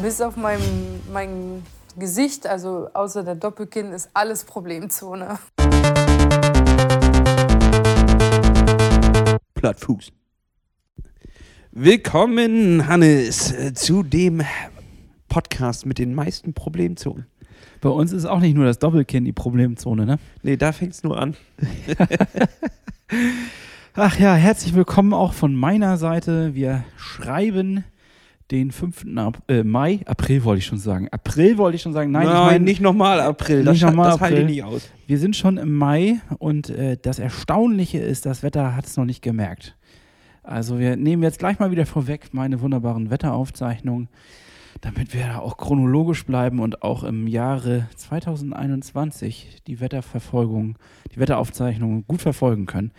Bis auf mein, mein Gesicht, also außer der Doppelkinn, ist alles Problemzone. Plattfuß. Willkommen, Hannes, zu dem Podcast mit den meisten Problemzonen. Bei uns ist auch nicht nur das Doppelkinn die Problemzone, ne? Nee, da fängt es nur an. Ach ja, herzlich willkommen auch von meiner Seite. Wir schreiben den 5. Ap äh, Mai, April wollte ich schon sagen. April wollte ich schon sagen. Nein, Nein ich mein, nicht nochmal April. Das, nochmal das halte ich nicht aus. wir sind schon im Mai und äh, das Erstaunliche ist, das Wetter hat es noch nicht gemerkt. Also wir nehmen jetzt gleich mal wieder vorweg meine wunderbaren Wetteraufzeichnungen, damit wir da auch chronologisch bleiben und auch im Jahre 2021 die Wetterverfolgung, die Wetteraufzeichnungen gut verfolgen können.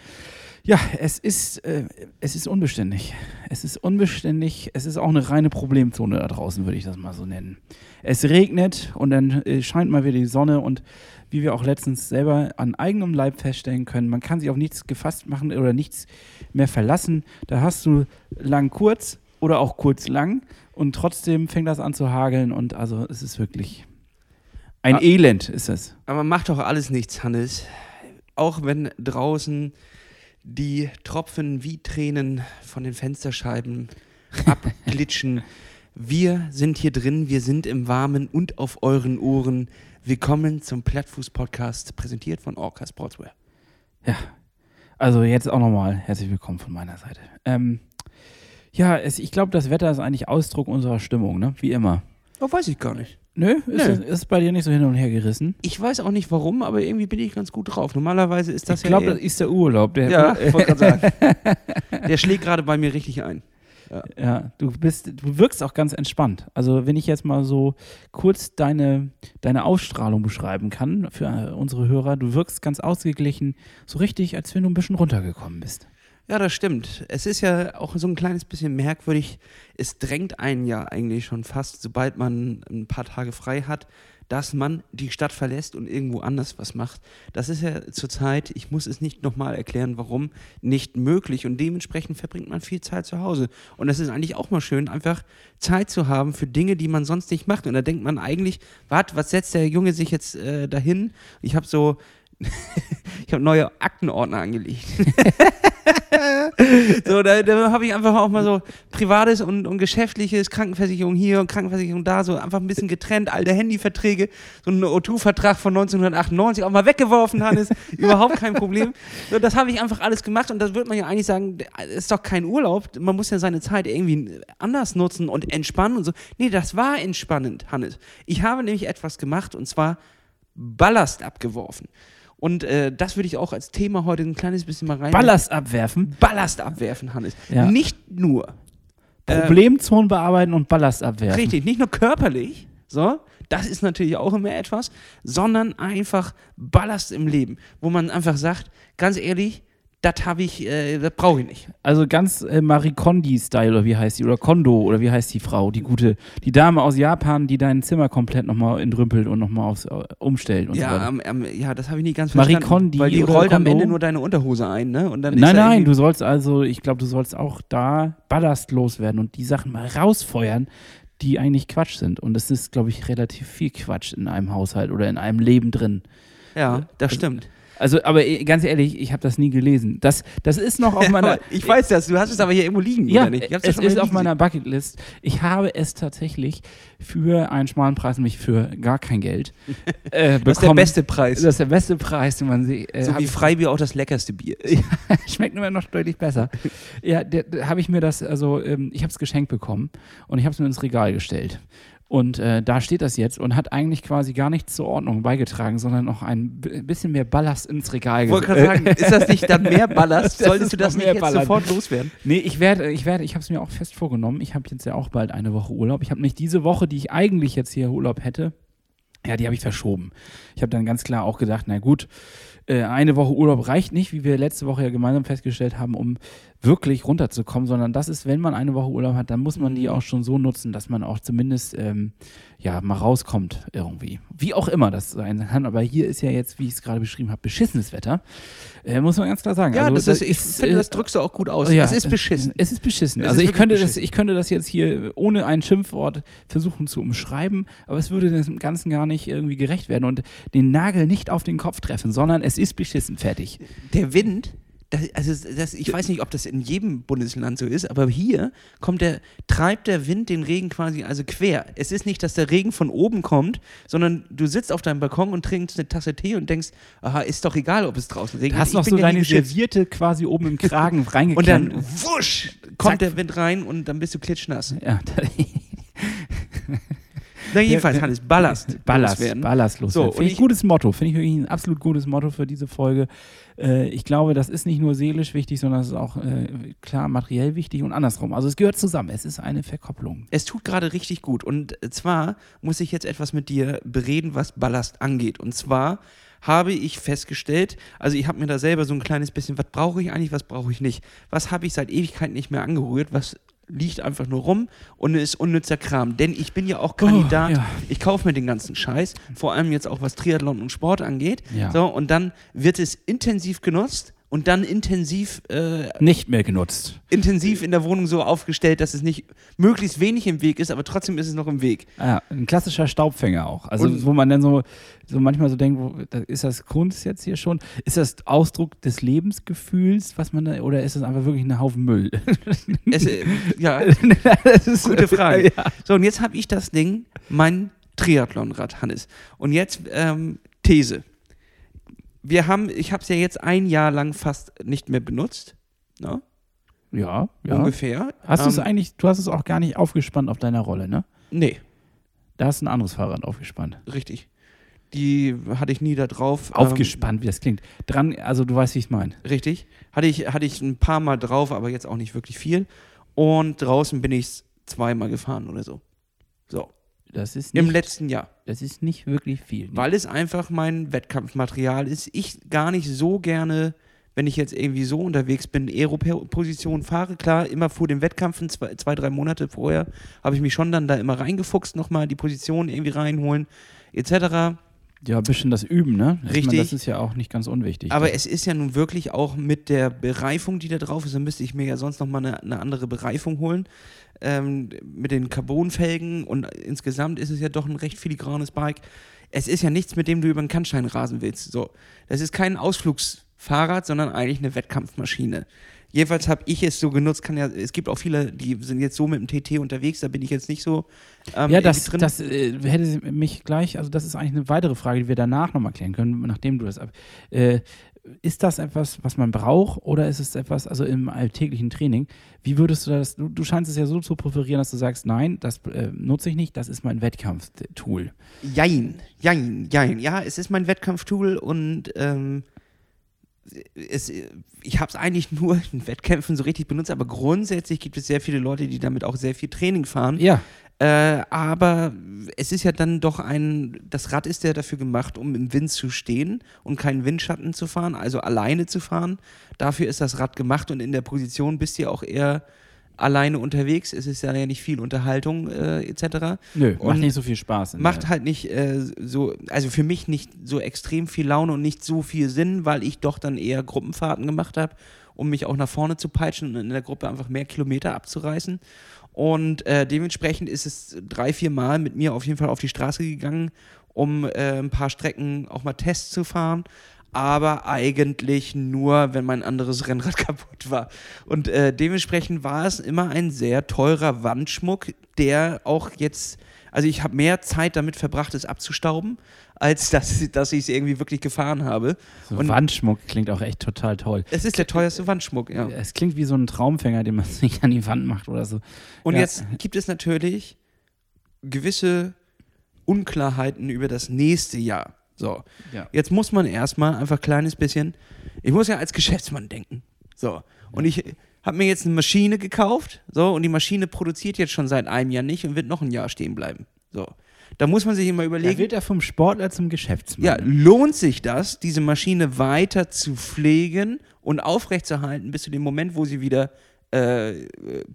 Ja, es ist, äh, es ist unbeständig. Es ist unbeständig. Es ist auch eine reine Problemzone da draußen, würde ich das mal so nennen. Es regnet und dann äh, scheint mal wieder die Sonne und wie wir auch letztens selber an eigenem Leib feststellen können, man kann sich auf nichts gefasst machen oder nichts mehr verlassen. Da hast du lang kurz oder auch kurz lang und trotzdem fängt das an zu hageln und also es ist wirklich ein Ah. Elend ist es. Aber macht doch alles nichts, Hannes. Auch wenn draußen die Tropfen wie Tränen von den Fensterscheiben abglitschen. Wir sind hier drin, wir sind im Warmen und auf euren Ohren. Willkommen zum Plattfuß-Podcast, präsentiert von Orca Sportswear. Ja, also jetzt auch nochmal herzlich willkommen von meiner Seite. Ähm, ja, es, ich glaube, das Wetter ist eigentlich Ausdruck unserer Stimmung, ne? Wie immer. Oh, weiß ich gar nicht. Nö, ist, Nö. es- ist bei dir nicht so hin und her gerissen. Ich weiß auch nicht warum, aber irgendwie bin ich ganz gut drauf. Normalerweise ist das ich glaube, ja. das ist der Urlaub. Der, ja, wollte gerade sagen. Der schlägt gerade bei mir richtig ein. Ja, du bist, du wirkst auch ganz entspannt. Also wenn ich jetzt mal so kurz deine, deine Ausstrahlung beschreiben kann für äh, unsere Hörer, du wirkst ganz ausgeglichen, so richtig, als wenn du ein bisschen runtergekommen bist. Ja, das stimmt. Es ist ja auch so ein kleines bisschen merkwürdig. Es drängt einen ja eigentlich schon fast, sobald man ein paar Tage frei hat, dass man die Stadt verlässt und irgendwo anders was macht. Das ist ja zurzeit, ich muss es nicht nochmal erklären, warum, nicht möglich. Und dementsprechend verbringt man viel Zeit zu Hause. Und es ist eigentlich auch mal schön, einfach Zeit zu haben für Dinge, die man sonst nicht macht. Und da denkt man eigentlich, warte, was setzt der Junge sich jetzt äh, dahin? Ich habe so, ich habe neue Aktenordner angelegt. so, da, da habe ich einfach auch mal so privates und, und geschäftliches, Krankenversicherung hier und Krankenversicherung da, so einfach ein bisschen getrennt, alte Handyverträge, so einen O2-Vertrag von 1998 auch mal weggeworfen, Hannes, überhaupt kein Problem. So, das habe ich einfach alles gemacht und das würde man ja eigentlich sagen, ist doch kein Urlaub, man muss ja seine Zeit irgendwie anders nutzen und entspannen und so. Nee, das war entspannend, Hannes. Ich habe nämlich etwas gemacht und zwar Ballast abgeworfen. Und äh, das würde ich auch als Thema heute ein kleines bisschen mal rein. Ballast abwerfen, Ballast abwerfen, Hannes. Ja. Nicht nur. äh, Problemzonen bearbeiten und Ballast abwerfen. Richtig, nicht nur körperlich, so, das ist natürlich auch immer etwas, sondern einfach Ballast im Leben, wo man einfach sagt, ganz ehrlich, das habe ich, äh, das brauche ich nicht. Also ganz äh, Marie Kondi-Style, oder wie heißt die? Oder Kondo, oder wie heißt die Frau? Die gute, die Dame aus Japan, die dein Zimmer komplett nochmal entrümpelt und nochmal aufs, äh, umstellt und so Ja, weiter. ähm, ähm, ja, das habe ich nicht ganz Marie verstanden. Kondi weil die rollt am Kondo? Ende nur deine Unterhose ein, ne? Nein, nein, du sollst also, ich glaube, du sollst auch da Ballast loswerden und die Sachen mal rausfeuern, die eigentlich Quatsch sind. Und es ist, glaube ich, relativ viel Quatsch in einem Haushalt oder in einem Leben drin. Ja, das stimmt. Also, aber äh, ganz ehrlich, ich habe das nie gelesen. Das, das ist noch auf meiner. ich weiß das, du hast es aber hier irgendwo liegen, Ja, oder nicht? Ich es ist auf meiner Bucketlist. Ich habe es tatsächlich für einen schmalen Preis, nämlich für gar kein Geld, äh, bekommen. Das ist der beste Preis. Das ist der beste Preis, den man sich. Äh, so wie Freibier auch das leckerste Bier ist. Schmeckt immer noch deutlich besser. Ja, habe ich mir das, also ähm, ich habe es geschenkt bekommen und ich habe es mir ins Regal gestellt. Und äh, da steht das jetzt und hat eigentlich quasi gar nichts zur Ordnung beigetragen, sondern noch ein bisschen mehr Ballast ins Regal Ich wollte ge- gerade sagen, ist das nicht dann mehr Ballast? Solltest du das nicht mehr jetzt Ballast. sofort loswerden? Nee, ich werde, ich werde, ich habe es mir auch fest vorgenommen. Ich habe jetzt ja auch bald eine Woche Urlaub. Ich habe nicht diese Woche, die ich eigentlich jetzt hier Urlaub hätte, ja, die habe ich verschoben. Ich habe dann ganz klar auch gedacht, na gut, äh, eine Woche Urlaub reicht nicht, wie wir letzte Woche ja gemeinsam festgestellt haben, um wirklich runterzukommen, sondern das ist, wenn man eine Woche Urlaub hat, dann muss man die auch schon so nutzen, dass man auch zumindest ähm, ja mal rauskommt irgendwie. Wie auch immer das sein kann. Aber hier ist ja jetzt, wie ich es gerade beschrieben habe, beschissenes Wetter. Äh, muss man ganz klar sagen. Ja, also, das ist, ich ist, finde, das drückst du auch gut aus. ja, es ist beschissen. Es ist beschissen. Es also ist ich könnte, das, beschissen. ich könnte das jetzt hier ohne ein Schimpfwort versuchen zu umschreiben, aber es würde dem Ganzen gar nicht irgendwie gerecht werden und den Nagel nicht auf den Kopf treffen, sondern es ist beschissen. Fertig. Der Wind, das, also das, ich weiß nicht, ob das in jedem Bundesland so ist, aber hier kommt der, treibt der Wind den Regen quasi also quer. Es ist nicht, dass der Regen von oben kommt, sondern du sitzt auf deinem Balkon und trinkst eine Tasse Tee und denkst, aha, ist doch egal, ob es draußen regnet. Du hast ich noch so deine geschützt. Servierte quasi oben im Kragen Und reingeklemmt. dann wusch, kommt Zack. der Wind rein und dann bist du klitschnass. ja, Na jedenfalls, Hannes, Ballast. Ballast, loswerden. Ballast. So, Finde und ich ich- gutes Motto. Finde ich wirklich ein absolut gutes Motto für diese Folge. Äh, ich glaube, das ist nicht nur seelisch wichtig, sondern es ist auch äh, klar materiell wichtig und andersrum. Also es gehört zusammen. Es ist eine Verkopplung. Es tut gerade richtig gut. Und zwar muss ich jetzt etwas mit dir bereden, was Ballast angeht. Und zwar habe ich festgestellt, also ich habe mir da selber so ein kleines bisschen, was brauche ich eigentlich, was brauche ich nicht? Was habe ich seit Ewigkeit nicht mehr angerührt? Was liegt einfach nur rum und ist unnützer Kram? Denn ich bin ja auch Kandidat. Oh, ja. Ich kaufe mir den ganzen Scheiß, vor allem jetzt auch was Triathlon und Sport angeht. Ja. So, und dann wird es intensiv genutzt und dann intensiv äh, Nicht mehr genutzt. intensiv in der Wohnung so aufgestellt, dass es nicht möglichst wenig im Weg ist, aber trotzdem ist es noch im Weg. Ja, ein klassischer Staubfänger auch. Also Und- wo man dann so, so manchmal so denkt, wo, ist das Kunst jetzt hier schon? Ist das Ausdruck des Lebensgefühls, was man da, oder ist das einfach wirklich ein Haufen Müll? Es, äh, ja, das ist gute Frage. Ja. So, und jetzt habe ich das Ding, mein Triathlonrad, Hannes. Und jetzt ähm, These. Wir haben, ich habe es ja jetzt ein Jahr lang fast nicht mehr benutzt. Ne? Ja, ja. Ungefähr. Hast du es Ähm, eigentlich, du hast es auch gar nicht aufgespannt auf deiner Rolle, ne? Nee, Da hast du ein anderes Fahrrad aufgespannt. richtig. Die hatte ich nie da drauf. ähm, Aufgespannt, wie das klingt. Dran, also du weißt, wie ich es meine. Richtig. Hatte ich, hatte ich ein paar Mal drauf, aber jetzt auch nicht wirklich viel. Und draußen bin ich zweimal gefahren oder so. So. Das ist Im nicht, letzten Jahr. das ist nicht wirklich viel. Weil es einfach mein Wettkampfmaterial ist. Ich gar nicht so gerne, wenn ich jetzt irgendwie so unterwegs bin, Aero-Position fahre. Klar, immer vor dem Wettkampf, zwei, zwei drei Monate vorher, habe ich mich schon dann da immer reingefuchst, nochmal die Position irgendwie reinholen, etc. Ja, ein bisschen das Üben, ne? Ich Richtig. Meine, das ist ja auch nicht ganz unwichtig. Aber es ist ja nun wirklich auch mit der Bereifung, die da drauf ist, dann müsste ich mir ja sonst nochmal eine, eine andere Bereifung holen. Ähm, mit den Carbonfelgen und insgesamt ist es ja doch ein recht filigranes Bike. Es ist ja nichts, mit dem du über den Kannstein rasen willst. So. Das ist kein Ausflugsfahrrad, sondern eigentlich eine Wettkampfmaschine. Jedenfalls habe ich es so genutzt, kann ja, es gibt auch viele, die sind jetzt so mit dem TT unterwegs, da bin ich jetzt nicht so ähm, ja, das, drin. das äh, hätte mich gleich, also das ist eigentlich eine weitere Frage, die wir danach nochmal klären können, nachdem du das ab. Äh, ist das etwas, was man braucht oder ist es etwas, also im alltäglichen Training, wie würdest du das, du, du scheinst es ja so zu präferieren, dass du sagst, nein, das äh, nutze ich nicht, das ist mein Wettkampftool. Jein, jein, jein. Ja, es ist mein Wettkampftool und ähm, es, ich habe es eigentlich nur in Wettkämpfen so richtig benutzt, aber grundsätzlich gibt es sehr viele Leute, die damit auch sehr viel Training fahren. Ja, Äh, aber es ist ja dann doch ein, das Rad ist ja dafür gemacht, um im Wind zu stehen und keinen Windschatten zu fahren, also alleine zu fahren. Dafür ist das Rad gemacht und in der Position bist du ja auch eher alleine unterwegs. Es ist ja nicht viel Unterhaltung äh, etc. nö, macht Und nicht so viel Spaß. Macht halt nicht äh, so, also für mich nicht so extrem viel Laune und nicht so viel Sinn, weil ich doch dann eher Gruppenfahrten gemacht habe, um mich auch nach vorne zu peitschen und in der Gruppe einfach mehr Kilometer abzureißen. Und äh, dementsprechend ist es drei, vier Mal mit mir auf jeden Fall auf die Straße gegangen, um äh, ein paar Strecken auch mal Tests zu fahren. Aber eigentlich nur, wenn mein anderes Rennrad kaputt war. Und äh, dementsprechend war es immer ein sehr teurer Wandschmuck, der auch jetzt, also ich habe mehr Zeit damit verbracht, es abzustauben, als dass, dass ich es irgendwie wirklich gefahren habe. so und- Wandschmuck klingt auch echt total toll. Es ist der teuerste Wandschmuck, ja. Es klingt wie so ein Traumfänger, den man sich an die Wand macht oder so. Und Ja. jetzt gibt es natürlich gewisse Unklarheiten über das nächste Jahr. So, Ja. jetzt muss man erstmal einfach ein kleines bisschen, ich muss ja als Geschäftsmann denken. So, und ich habe mir jetzt eine Maschine gekauft, so, und die Maschine produziert jetzt schon seit einem Jahr nicht und wird noch ein Jahr stehen bleiben. So. Da muss man sich immer Da überlegen, wird er vom Sportler zum Geschäftsmann. ja, lohnt sich das, diese Maschine weiter zu pflegen und aufrechtzuerhalten bis zu dem Moment, wo sie wieder äh,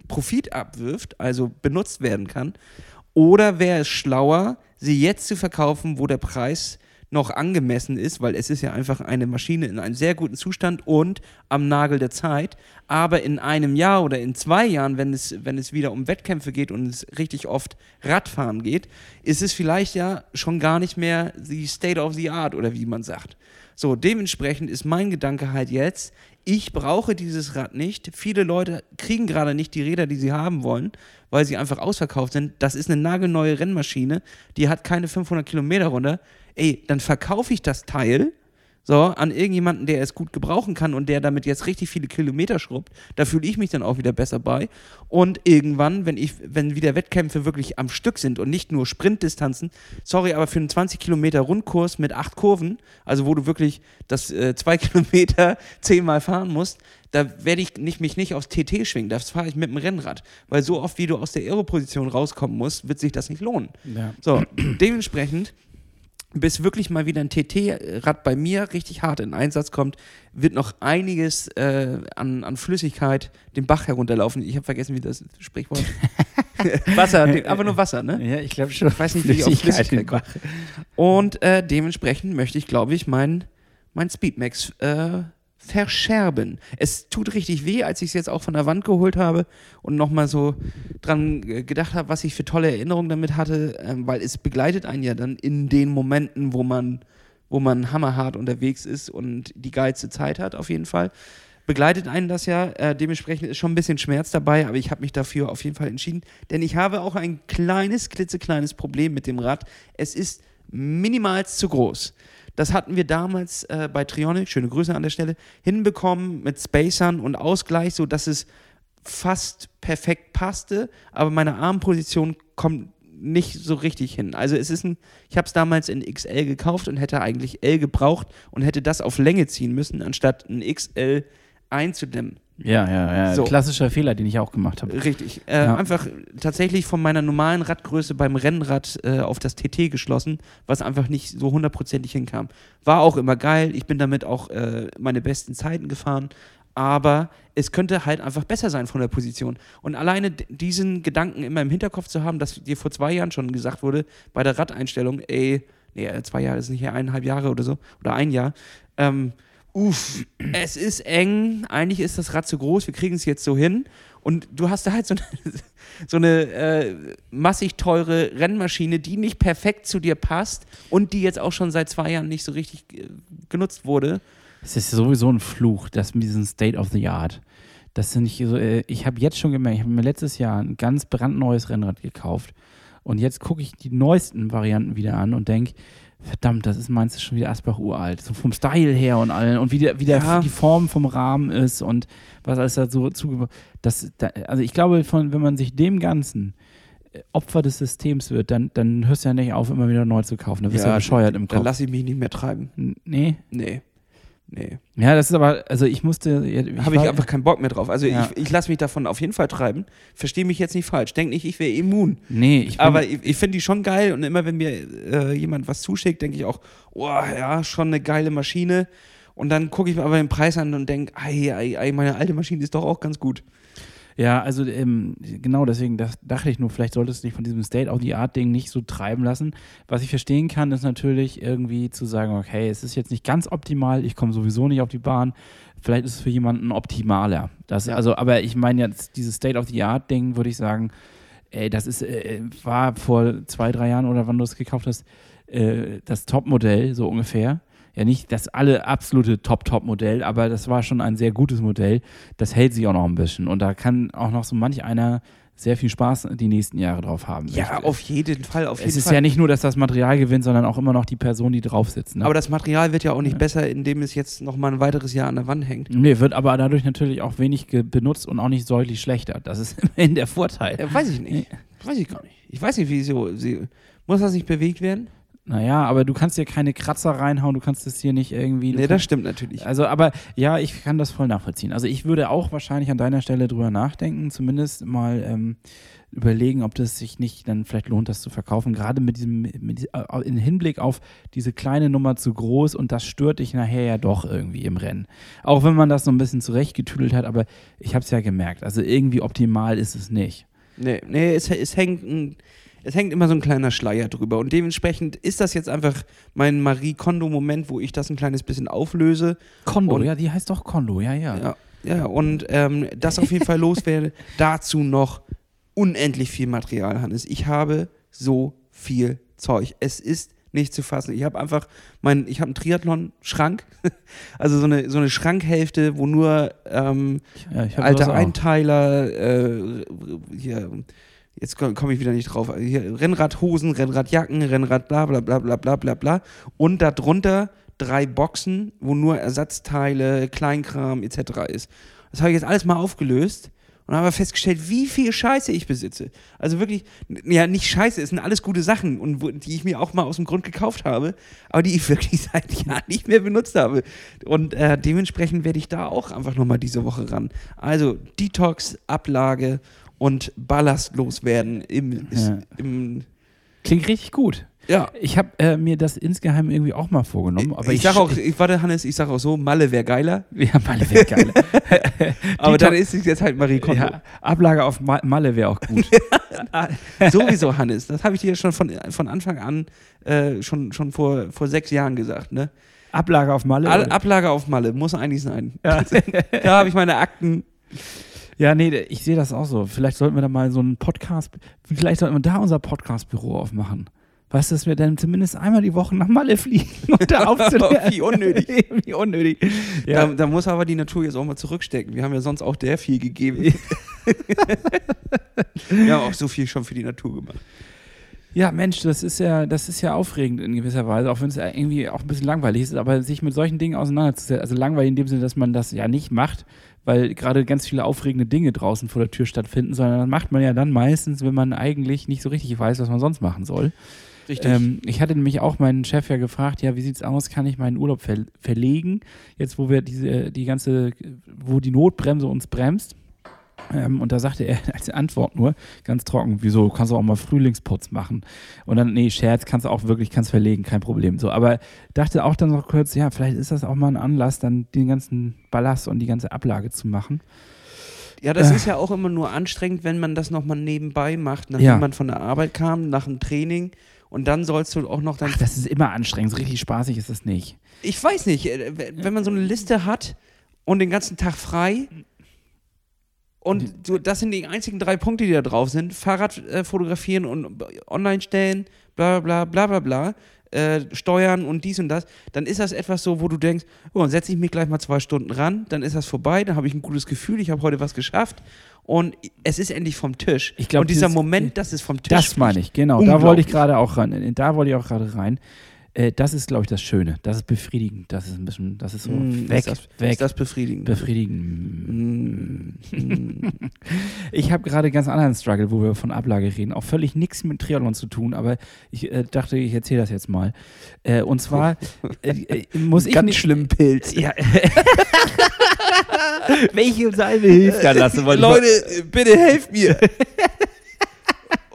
Profit abwirft, also benutzt werden kann? Oder wäre es schlauer, sie jetzt zu verkaufen, wo der Preis noch angemessen ist, weil es ist ja einfach eine Maschine in einem sehr guten Zustand und am Nagel der Zeit. Aber in einem Jahr oder in zwei Jahren, wenn es, wenn es wieder um Wettkämpfe geht und es richtig oft Radfahren geht, ist es vielleicht ja schon gar nicht mehr die State of the Art oder wie man sagt. So, dementsprechend ist mein Gedanke halt jetzt, ich brauche dieses Rad nicht. Viele Leute kriegen gerade nicht die Räder, die sie haben wollen, weil sie einfach ausverkauft sind. Das ist eine nagelneue Rennmaschine, die hat keine 500 Kilometer runter. Ey, dann verkaufe ich das Teil so, an irgendjemanden, der es gut gebrauchen kann und der damit jetzt richtig viele Kilometer schrubbt. Da fühle ich mich dann auch wieder besser bei. Und irgendwann, wenn ich, wenn wieder Wettkämpfe wirklich am Stück sind und nicht nur Sprintdistanzen, sorry, aber für einen 20 Kilometer Rundkurs mit acht Kurven, also wo du wirklich das äh, zwei Kilometer zehnmal fahren musst, da werde ich nicht, mich nicht aufs TT schwingen. Das fahre ich mit dem Rennrad. Weil so oft, wie du aus der Aeroposition rauskommen musst, wird sich das nicht lohnen. Ja. So, dementsprechend, bis wirklich mal wieder ein TT-Rad bei mir richtig hart in Einsatz kommt, wird noch einiges äh, an, an Flüssigkeit den Bach herunterlaufen. Ich habe vergessen, wie das Sprichwort. Wasser, aber nur Wasser, ne? Ja, ich glaube schon. Ich weiß nicht, wie ich auf Flüssigkeit komme. Und äh, dementsprechend möchte ich, glaube ich, mein, mein Speedmax äh, verscherben. Es tut richtig weh, als ich es jetzt auch von der Wand geholt habe und nochmal so dran äh, gedacht habe, was ich für tolle Erinnerungen damit hatte, ähm, weil es begleitet einen ja dann in den Momenten, wo man, wo man hammerhart unterwegs ist und die geilste Zeit hat, auf jeden Fall. Begleitet einen das ja, äh, dementsprechend ist schon ein bisschen Schmerz dabei, aber ich habe mich dafür auf jeden Fall entschieden, denn ich habe auch ein kleines, klitzekleines Problem mit dem Rad. Es ist minimalst zu groß. Das hatten wir damals äh, bei Trionic, schöne Grüße an der Stelle, hinbekommen mit Spacern und Ausgleich, sodass es fast perfekt passte, aber meine Armposition kommt nicht so richtig hin. Also es ist ein, ich habe es damals in XL gekauft und hätte eigentlich L gebraucht und hätte das auf Länge ziehen müssen, anstatt ein XL einzudämmen. Ja, ja, ja. So. Klassischer Fehler, den ich auch gemacht habe. Richtig. Äh, Ja. Einfach tatsächlich von meiner normalen Radgröße beim Rennrad äh, auf das TT geschlossen, was einfach nicht so hundertprozentig hinkam. War auch immer geil. Ich bin damit auch äh, meine besten Zeiten gefahren. Aber es könnte halt einfach besser sein von der Position. Und alleine diesen Gedanken immer im Hinterkopf zu haben, dass dir vor zwei Jahren schon gesagt wurde, bei der Radeinstellung, ey, nee, äh, zwei Jahre ist nicht eineinhalb Jahre oder so, oder ein Jahr, ähm, uff, es ist eng, eigentlich ist das Rad zu groß, wir kriegen es jetzt so hin. Und du hast da halt so eine, so eine äh, massig teure Rennmaschine, die nicht perfekt zu dir passt und die jetzt auch schon seit zwei Jahren nicht so richtig äh, genutzt wurde. Es ist sowieso ein Fluch, das mit diesem State of the Art. Das sind nicht so, äh, ich habe jetzt schon gemerkt, ich habe mir letztes Jahr ein ganz brandneues Rennrad gekauft und jetzt gucke ich die neuesten Varianten wieder an und denke, verdammt, das ist meins ist schon wieder Asbach uralt. So vom Style her und allen und wie, der, wie der, Ja. die Form vom Rahmen ist und was alles da so zugebaut. Das, da, also ich glaube, von, wenn man sich dem Ganzen äh, Opfer des Systems wird, dann, dann hörst du ja nicht auf, immer wieder neu zu kaufen. Da wirst du ja bescheuert im Dann Kopf. lasse ich mich nicht mehr treiben. Nee. Nee. Nee. Ja, das ist aber, also ich musste. Ich Habe ich einfach keinen Bock mehr drauf. Also Ja. ich, ich lasse mich davon auf jeden Fall treiben. Verstehe mich jetzt nicht falsch. Denk nicht, ich wäre immun. Nee, ich bin, Aber ich, ich finde die schon geil und immer wenn mir äh, jemand was zuschickt, denke ich auch, oh ja, schon eine geile Maschine. Und dann gucke ich mir aber den Preis an und denke, ei, ei, ei, meine alte Maschine ist doch auch ganz gut. Ja, also ähm, genau deswegen das dachte ich nur, vielleicht solltest du dich von diesem State-of-the-Art-Ding nicht so treiben lassen. Was ich verstehen kann, ist natürlich irgendwie zu sagen, okay, es ist jetzt nicht ganz optimal, ich komme sowieso nicht auf die Bahn. Vielleicht ist es für jemanden optimaler. Das, Ja. Also, aber ich meine jetzt, dieses State-of-the-Art-Ding, würde ich sagen, ey, das ist, äh, war vor zwei, drei Jahren oder wann du es gekauft hast, äh, das Top-Modell, so ungefähr. Ja, nicht das alle absolute Top-Top-Modell, aber das war schon ein sehr gutes Modell. Das hält sich auch noch ein bisschen. Und da kann auch noch so manch einer sehr viel Spaß die nächsten Jahre drauf haben. Ja, Ich- auf jeden Fall, auf jeden es ist Fall. ja nicht nur, dass das Material gewinnt, sondern auch immer noch die Person, die drauf sitzt. Ne? aber das Material wird ja auch nicht Ja. besser, indem es jetzt noch mal ein weiteres Jahr an der Wand hängt. nee, wird aber dadurch natürlich auch wenig benutzt und auch nicht deutlich schlechter. Das ist immerhin der Vorteil. Äh, weiß ich nicht. Weiß ich gar nicht. Ich weiß nicht, wie so. Sie, muss das nicht bewegt werden? Naja, aber du kannst hier keine Kratzer reinhauen, du kannst es hier nicht irgendwie. Nee, das stimmt natürlich. Also, aber ja, ich kann das voll nachvollziehen. Also, ich würde auch wahrscheinlich an deiner Stelle drüber nachdenken, zumindest mal ähm, überlegen, ob das sich nicht dann vielleicht lohnt, das zu verkaufen. Gerade mit diesem, mit äh, in Hinblick auf diese kleine Nummer zu groß und das stört dich nachher ja doch irgendwie im Rennen. Auch wenn man das so ein bisschen zurechtgetüdelt hat, aber ich habe es ja gemerkt. Also irgendwie optimal ist es nicht. Nee, nee es, es, hängt ein, es hängt immer so ein kleiner Schleier drüber. Und dementsprechend ist das jetzt einfach mein Marie Kondo-Moment, wo ich das ein kleines bisschen auflöse. Kondo, Und- ja, die heißt doch Kondo, ja, ja. Ja, ja und ähm, das auf jeden Fall loswerde. Dazu noch unendlich viel Material, Hannes. Ich habe so viel Zeug. Es ist nicht zu fassen. Ich habe einfach mein, ich habe einen Triathlon-Schrank, also so eine, so eine Schrankhälfte, wo nur ähm, ja alte. Einteiler, äh, hier, jetzt komme komm ich wieder nicht drauf, hier, Rennradhosen, Rennradjacken, Rennrad bla bla bla bla bla bla bla und darunter drei Boxen, wo nur Ersatzteile, Kleinkram etc. ist. Das habe ich jetzt alles mal aufgelöst und habe festgestellt, wie viel Scheiße ich besitze. Also wirklich, ja, nicht Scheiße, es sind alles gute Sachen, und die ich mir auch mal aus dem Grund gekauft habe, aber die ich wirklich seit Jahren nicht mehr benutzt habe. Und äh, dementsprechend werde ich da auch einfach nochmal diese Woche ran. Also Detox, Ablage und ballastlos werden im, Ja. im Klingt richtig gut. ja. Ich habe äh, mir das insgeheim irgendwie auch mal vorgenommen. Aber ich, ich, sag auch, ich, warte Hannes, ich sag auch so, Malle wäre geiler, Ja, Malle wäre geil. aber dann ist es jetzt halt Marie Kondo. ja, Ablage auf Ma Malle wäre auch gut. Sowieso, Hannes, das habe ich dir schon von, von Anfang an äh, schon, schon vor, vor sechs Jahren gesagt. Ne? Ablage auf Malle. Ablage auf Malle, muss eigentlich sein. Ja. Da habe ich meine Akten. Ja, nee, ich sehe das auch so. Vielleicht sollten wir da mal so einen Podcast, vielleicht sollten wir da unser Podcastbüro aufmachen. Weißt du, dass wir dann zumindest einmal die Woche nach Malle fliegen und da aufzunehmen. Wie unnötig. Wie unnötig. Ja. Da, da muss aber die Natur jetzt auch mal zurückstecken. Wir haben ja sonst auch der viel gegeben. Wir haben auch so viel schon für die Natur gemacht. Ja, Mensch, das ist ja, das ist ja aufregend in gewisser Weise, auch wenn es irgendwie auch ein bisschen langweilig ist, aber sich mit solchen Dingen auseinanderzusetzen, also langweilig in dem Sinne, dass man das ja nicht macht, weil gerade ganz viele aufregende Dinge draußen vor der Tür stattfinden, sondern das macht man ja dann meistens, wenn man eigentlich nicht so richtig weiß, was man sonst machen soll. Richtig. Ähm, ich hatte nämlich auch meinen Chef ja gefragt, ja, wie sieht's aus, kann ich meinen Urlaub ver verlegen, jetzt wo wir diese, die ganze, wo die Notbremse uns bremst. Ähm, und da sagte er als Antwort nur ganz trocken, wieso, kannst du auch mal Frühlingsputz machen. Und dann, nee, Scherz, kannst du auch wirklich, kannst verlegen, kein Problem. So, aber dachte auch dann noch kurz, ja, vielleicht ist das auch mal ein Anlass, dann den ganzen Ballast und die ganze Ablage zu machen. ja, das äh. ist ja auch immer nur anstrengend, wenn man das nochmal nebenbei macht, nachdem Ja. man von der Arbeit kam, nach dem Training. Und dann sollst du auch noch dann Ach, das ist immer anstrengend, so richtig spaßig ist das nicht. Ich weiß nicht, äh, wenn man so eine Liste hat und den ganzen Tag frei und du, das sind die einzigen drei Punkte, die da drauf sind, Fahrrad äh, fotografieren und online stellen, bla bla bla bla bla, äh, steuern und dies und das, dann ist das etwas so, wo du denkst, oh, dann setze ich mich gleich mal zwei Stunden ran, dann ist das vorbei, dann habe ich ein gutes Gefühl, ich habe heute was geschafft und es ist endlich vom Tisch. Ich glaub, und dieser dieses- Moment, dass es vom Tisch Das meine ich, genau. Da wollte ich gerade auch ran. Da wollte ich auch gerade rein. Äh, das ist, glaube ich, das Schöne. Das ist befriedigend. Das ist ein bisschen, das ist so Mm, weg, ist das, weg, Ist das befriedigend? befriedigend. Mm. Ich habe gerade ganz anderen Struggle, wo wir von Ablage reden. Auch völlig nichts mit Triathlon zu tun, aber ich äh, dachte, ich erzähle das jetzt mal. Äh, und zwar äh, äh, muss ich Ganz nicht- schlimmen Pilz. Ja. Welche Salbe hilft da lassen? mal- Leute, bitte helft mir.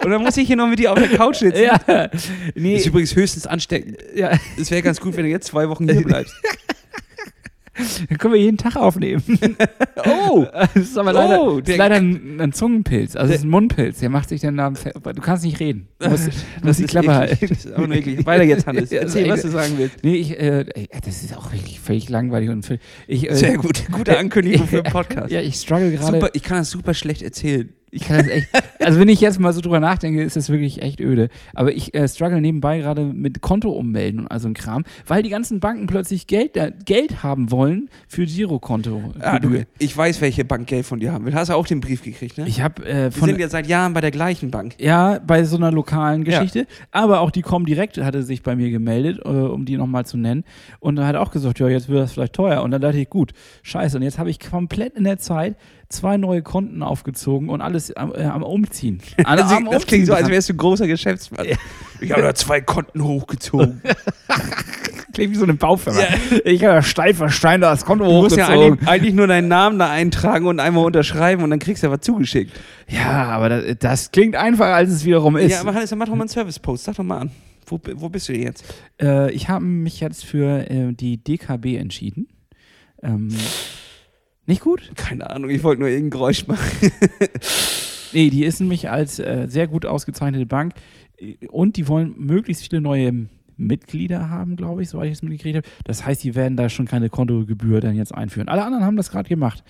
Und dann muss ich hier noch mit dir auf der Couch sitzen. Ja. Das Nee, ist übrigens höchstens ansteckend. ja. Es wäre ganz gut, wenn du jetzt zwei Wochen hier bleibst. Dann können wir jeden Tag aufnehmen. Oh! Das ist aber leider, Oh, das ist der- leider ein, ein Zungenpilz. Also es ist ein Mundpilz. Der macht sich den Namen. Du kannst nicht reden. Du musst, musst die Klappe halten. Das ist auch nur eklig. Weiter jetzt, Hannes. Ja, Erzähl, das was du sagen willst. Nee, ich, äh, das ist auch wirklich völlig langweilig und völlig, ich, äh, Sehr gut. Gute Ankündigung für den Podcast. Ja, ich struggle gerade. Ich kann das super schlecht erzählen. Ich kann das echt. Also wenn ich jetzt mal so drüber nachdenke, ist das wirklich echt öde. Aber ich äh, struggle nebenbei gerade mit Konto ummelden und also ein Kram, weil die ganzen Banken plötzlich Geld, äh, Geld haben wollen für Girokonto. Ah, du, ich weiß, welche Bank Geld von dir haben will. Hast du auch den Brief gekriegt, ne? ich habe äh, Wir von sind ja seit Jahren bei der gleichen Bank. Ja, bei so einer lokalen Ja. Geschichte. Aber auch die Comdirect hatte sich bei mir gemeldet, äh, um die nochmal zu nennen. Und hat auch gesagt, ja, jetzt wird das vielleicht teuer. Und dann dachte ich, gut, scheiße. Und jetzt habe ich komplett in der Zeit zwei neue Konten aufgezogen und alles am, äh, am Umziehen. Alle Das, am das klingt so, als Umziehen. wärst du ein großer Geschäftsmann. Ich habe da zwei Konten hochgezogen. klingt wie so eine Baufirma. Ich habe ja steif verstanden, das Konto Du musst ja hochgezogen. eigentlich, eigentlich nur deinen Namen da eintragen und einmal unterschreiben und dann kriegst du ja was zugeschickt. Ja, aber das, das klingt einfacher, als es wiederum ist. Ja, aber Hannes, dann mach doch mal einen Service-Post. Sag doch mal an. Wo, wo bist du jetzt? Äh, ich habe mich jetzt für äh, die DKB entschieden. Ähm, nicht gut? Keine Ahnung, ich wollte nur irgendein Geräusch machen. Nee, die ist nämlich als äh, sehr gut ausgezeichnete Bank und die wollen möglichst viele neue Mitglieder haben, glaube ich, soweit ich es mitgekriegt habe. Das heißt, die werden da schon keine Kontogebühr dann jetzt einführen. Alle anderen haben das gerade gemacht.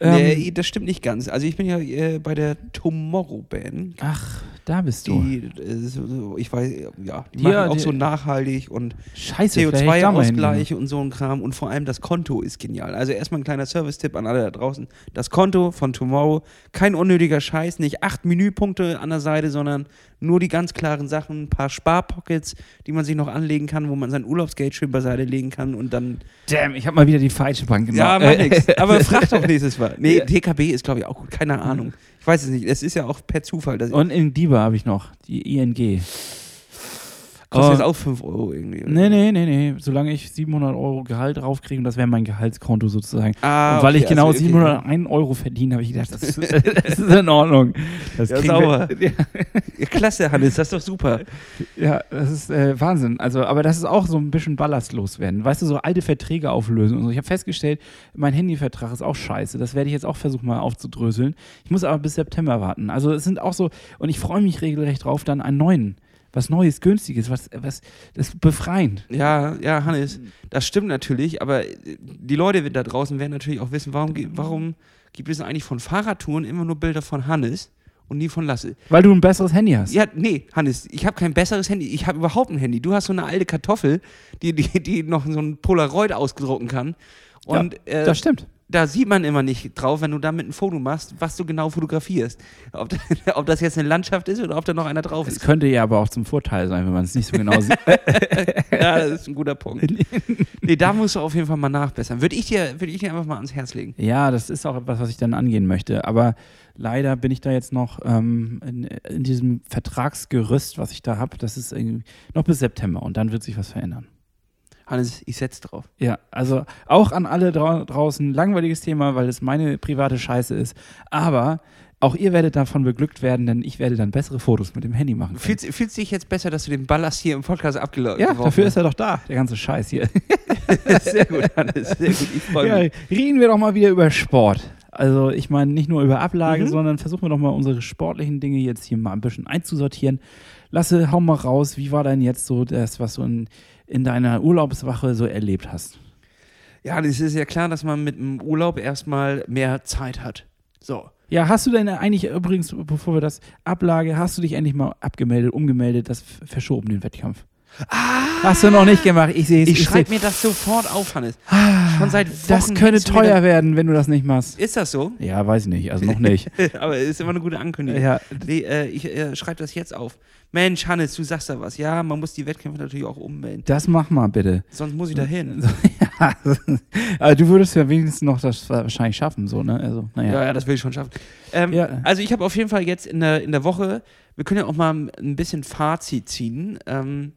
Ähm, nee, das stimmt nicht ganz. Also ich bin ja äh, bei der Tomorrow Band. Ach, da bist du. Die, äh, ich weiß, ja, die Ja, machen auch die- so nachhaltig und Scheiße, vielleicht hätte ich da mal hingegangen. CO2-Ausgleich und so ein Kram und vor allem das Konto ist genial. Also erstmal ein kleiner Service-Tipp an alle da draußen. Das Konto von Tomorrow, kein unnötiger Scheiß, nicht acht Menüpunkte an der Seite, sondern nur die ganz klaren Sachen, ein paar Sparpockets, die man sich noch anlegen kann, wo man sein Urlaubsgeld schön beiseite legen kann und dann Damn, ich habe mal wieder die falsche Bank genommen. ja, mach Äh, nix. Aber frag doch nächstes Mal. Nee, Ja. DKB ist, glaube ich, auch gut. Keine Ahnung. Ich weiß es nicht. Es ist ja auch per Zufall. Und in DIBA habe ich noch, die ING. Kostet Oh. jetzt auch 5 Euro irgendwie. Nee, nee, nee, nee. Solange ich 700 Euro Gehalt draufkriege, und das wäre mein Gehaltskonto sozusagen. Ah, und weil ich okay, genau also, okay. 701 Euro verdiene, habe ich gedacht, das ist, das ist in Ordnung. Das Ja, sauber. Wir, Ja, klasse, Hannes, das ist doch super. ja, das ist äh, Wahnsinn. Also, aber das ist auch so ein bisschen ballastlos werden. Weißt du, so alte Verträge auflösen und so. Ich habe festgestellt, mein Handyvertrag ist auch scheiße. Das werde ich jetzt auch versuchen mal aufzudröseln. Ich muss aber bis September warten. Also es sind auch so, und ich freue mich regelrecht drauf, dann einen neuen, was Neues, Günstiges, was, was das ist befreiend. Ja, ja, Hannes, das stimmt natürlich, aber äh, die Leute da draußen werden natürlich auch wissen, warum, warum gibt es eigentlich von Fahrradtouren immer nur Bilder von Hannes und nie von Lasse? Weil du ein besseres Handy hast. Ja, nee, Hannes, ich habe kein besseres Handy. Ich habe überhaupt ein Handy. Du hast so eine alte Kartoffel, die, die, die noch so ein Polaroid ausgedrucken kann. Und äh, Das stimmt. Da sieht man immer nicht drauf, wenn du damit ein Foto machst, was du genau fotografierst. Ob, ob das jetzt eine Landschaft ist oder ob da noch einer drauf Es ist. könnte ja aber auch zum Vorteil sein, wenn man es nicht so genau sieht. Ja, das ist ein guter Punkt. Nee, da musst du auf jeden Fall mal nachbessern. Würde ich dir, würde ich dir einfach mal ans Herz legen. Ja, das ist auch etwas, was ich dann angehen möchte. Aber leider bin ich da jetzt noch ähm, in, in diesem Vertragsgerüst, was ich da habe. Das ist irgendwie noch bis September und dann wird sich was verändern. Hannes, ich setze drauf. Ja, also auch an alle drau draußen, langweiliges Thema, weil es meine private Scheiße ist. Aber auch ihr werdet davon beglückt werden, denn ich werde dann bessere Fotos mit dem Handy machen. Fühlst, du dich jetzt besser, dass du den Ballast hier im Podcast abgelaufen Ja, dafür ist er doch da, der ganze Scheiß hier. sehr gut, Hannes. Sehr gut. Ich freue Ja, mich. reden wir doch mal wieder über Sport. Also ich meine nicht nur über Ablage, Mhm. sondern versuchen wir doch mal unsere sportlichen Dinge jetzt hier mal ein bisschen einzusortieren. Lasse, hau mal raus, wie war denn jetzt so das, was du in, in deiner Urlaubswache so erlebt hast? Ja, es ist ja klar, dass man mit dem Urlaub erstmal mehr Zeit hat. So. Ja, hast du denn eigentlich übrigens, bevor wir das Ablage, hast du dich endlich mal abgemeldet, umgemeldet, das verschoben, den Wettkampf? Hast du noch nicht gemacht? Ich sehe es. Ich seh- schreibe mir das sofort auf, Hannes. Schon seit Wochen. Das könnte teuer werden, wenn du das nicht machst. Ist das so? Ja, weiß ich nicht, also noch nicht. Aber es ist immer eine gute Ankündigung. ja, Nee, äh, ich äh, schreibe das jetzt auf. Mensch, Hannes, du sagst da was. Ja, man muss die Wettkämpfe natürlich auch ummelden. das mach mal bitte. Sonst muss ich da hin. ja, aber du würdest ja wenigstens noch das wahrscheinlich schaffen, so, ne? Also, naja. Ja, ja, das will ich schon schaffen. Ähm, Ja. Also ich habe auf jeden Fall jetzt in der, in der Woche, wir können ja auch mal ein bisschen Fazit ziehen. Ähm,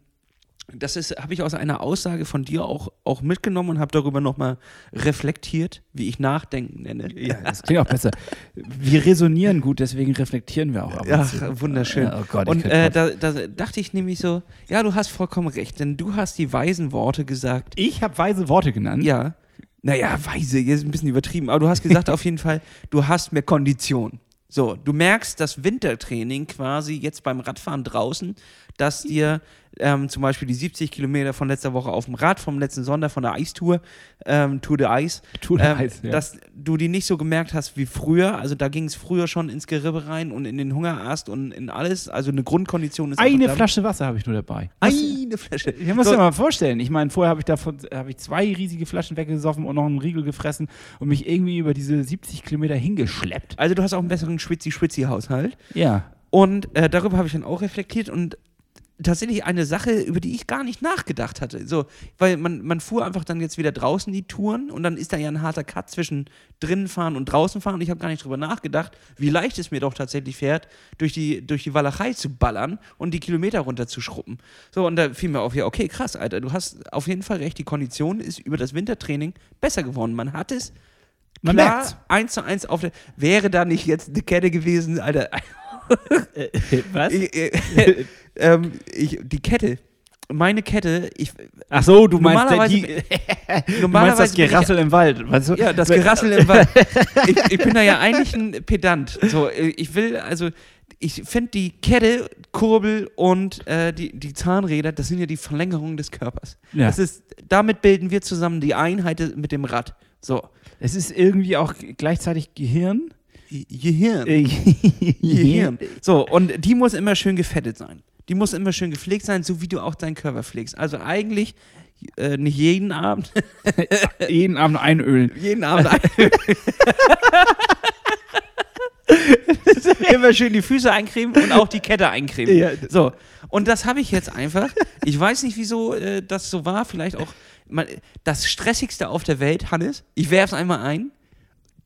das ist, habe ich aus einer Aussage von dir auch, auch mitgenommen und habe darüber nochmal reflektiert, wie ich Nachdenken nenne. Ja, das klingt auch besser. Wir resonieren gut, deswegen reflektieren wir auch zu. wunderschön. Oh Gott, Und äh, da, da dachte ich nämlich so, ja, du hast vollkommen recht, denn du hast die weisen Worte gesagt. ich habe weise Worte genannt. Ja. Naja, weise, jetzt ist ein bisschen übertrieben, aber du hast gesagt auf jeden Fall, du hast mehr Kondition. So, du merkst das Wintertraining quasi jetzt beim Radfahren draußen, dass dir ähm, zum Beispiel die 70 Kilometer von letzter Woche auf dem Rad, vom letzten Sonntag von der Eistour, ähm, Tour de Eis, Tour de ähm, Eis, ja. dass du die nicht so gemerkt hast wie früher. Also da ging es früher schon ins Gerippe rein und in den Hungerast und in alles. Also eine Grundkondition ist Eine. Flasche Wasser habe ich nur dabei. Eine Flasche. Ich muss So, dir mal vorstellen, ich meine, vorher habe ich davon habe ich zwei riesige Flaschen weggesoffen und noch einen Riegel gefressen und mich irgendwie über diese 70 Kilometer hingeschleppt. also du hast auch einen besseren Schwitzi-Schwitzi-Haushalt. Ja. Und äh, darüber habe ich dann auch reflektiert und tatsächlich eine Sache, über die ich gar nicht nachgedacht hatte. So, weil man, man fuhr einfach dann jetzt wieder draußen die Touren und dann ist da ja ein harter Cut zwischen drinnen fahren und draußen fahren. Und ich habe gar nicht drüber nachgedacht, wie leicht es mir doch tatsächlich fährt, durch die, durch die Walachei zu ballern und die Kilometer runterzuschruppen. So, und da fiel mir auf, ja, okay, krass, Alter, du hast auf jeden Fall recht, die Kondition ist über das Wintertraining besser geworden. Man hat es Man klar merkt's. eins zu eins auf der. Wäre da nicht jetzt eine Kette gewesen, Alter. Was? Äh, ähm, ich, die Kette. Meine Kette, ich, Ach so, du meinst, Normalerweise- die, du meinst normalerweise das bin ich- Gerassel im Wald. Weißt du? Ja, das Gerassel im Wald. Ich, ich bin da ja eigentlich ein Pedant. So, ich will, also, ich finde die Kette, Kurbel und äh, die, die Zahnräder, das sind ja die Verlängerung des Körpers. Ja. Das ist, damit bilden wir zusammen die Einheit mit dem Rad. So. Es ist irgendwie auch gleichzeitig Gehirn. Gehirn. Äh, Gehirn. So, und die muss immer schön gefettet sein. Die muss immer schön gepflegt sein, so wie du auch deinen Körper pflegst. Also eigentlich äh, nicht jeden Abend, Jeden Abend einölen. jeden Abend immer schön die Füße eincremen und auch die Kette eincremen. Ja. So, und das habe ich jetzt einfach. Ich weiß nicht, wieso äh, das so war. Vielleicht auch mal, das Stressigste auf der Welt, Hannes. Ich werfe es einmal ein.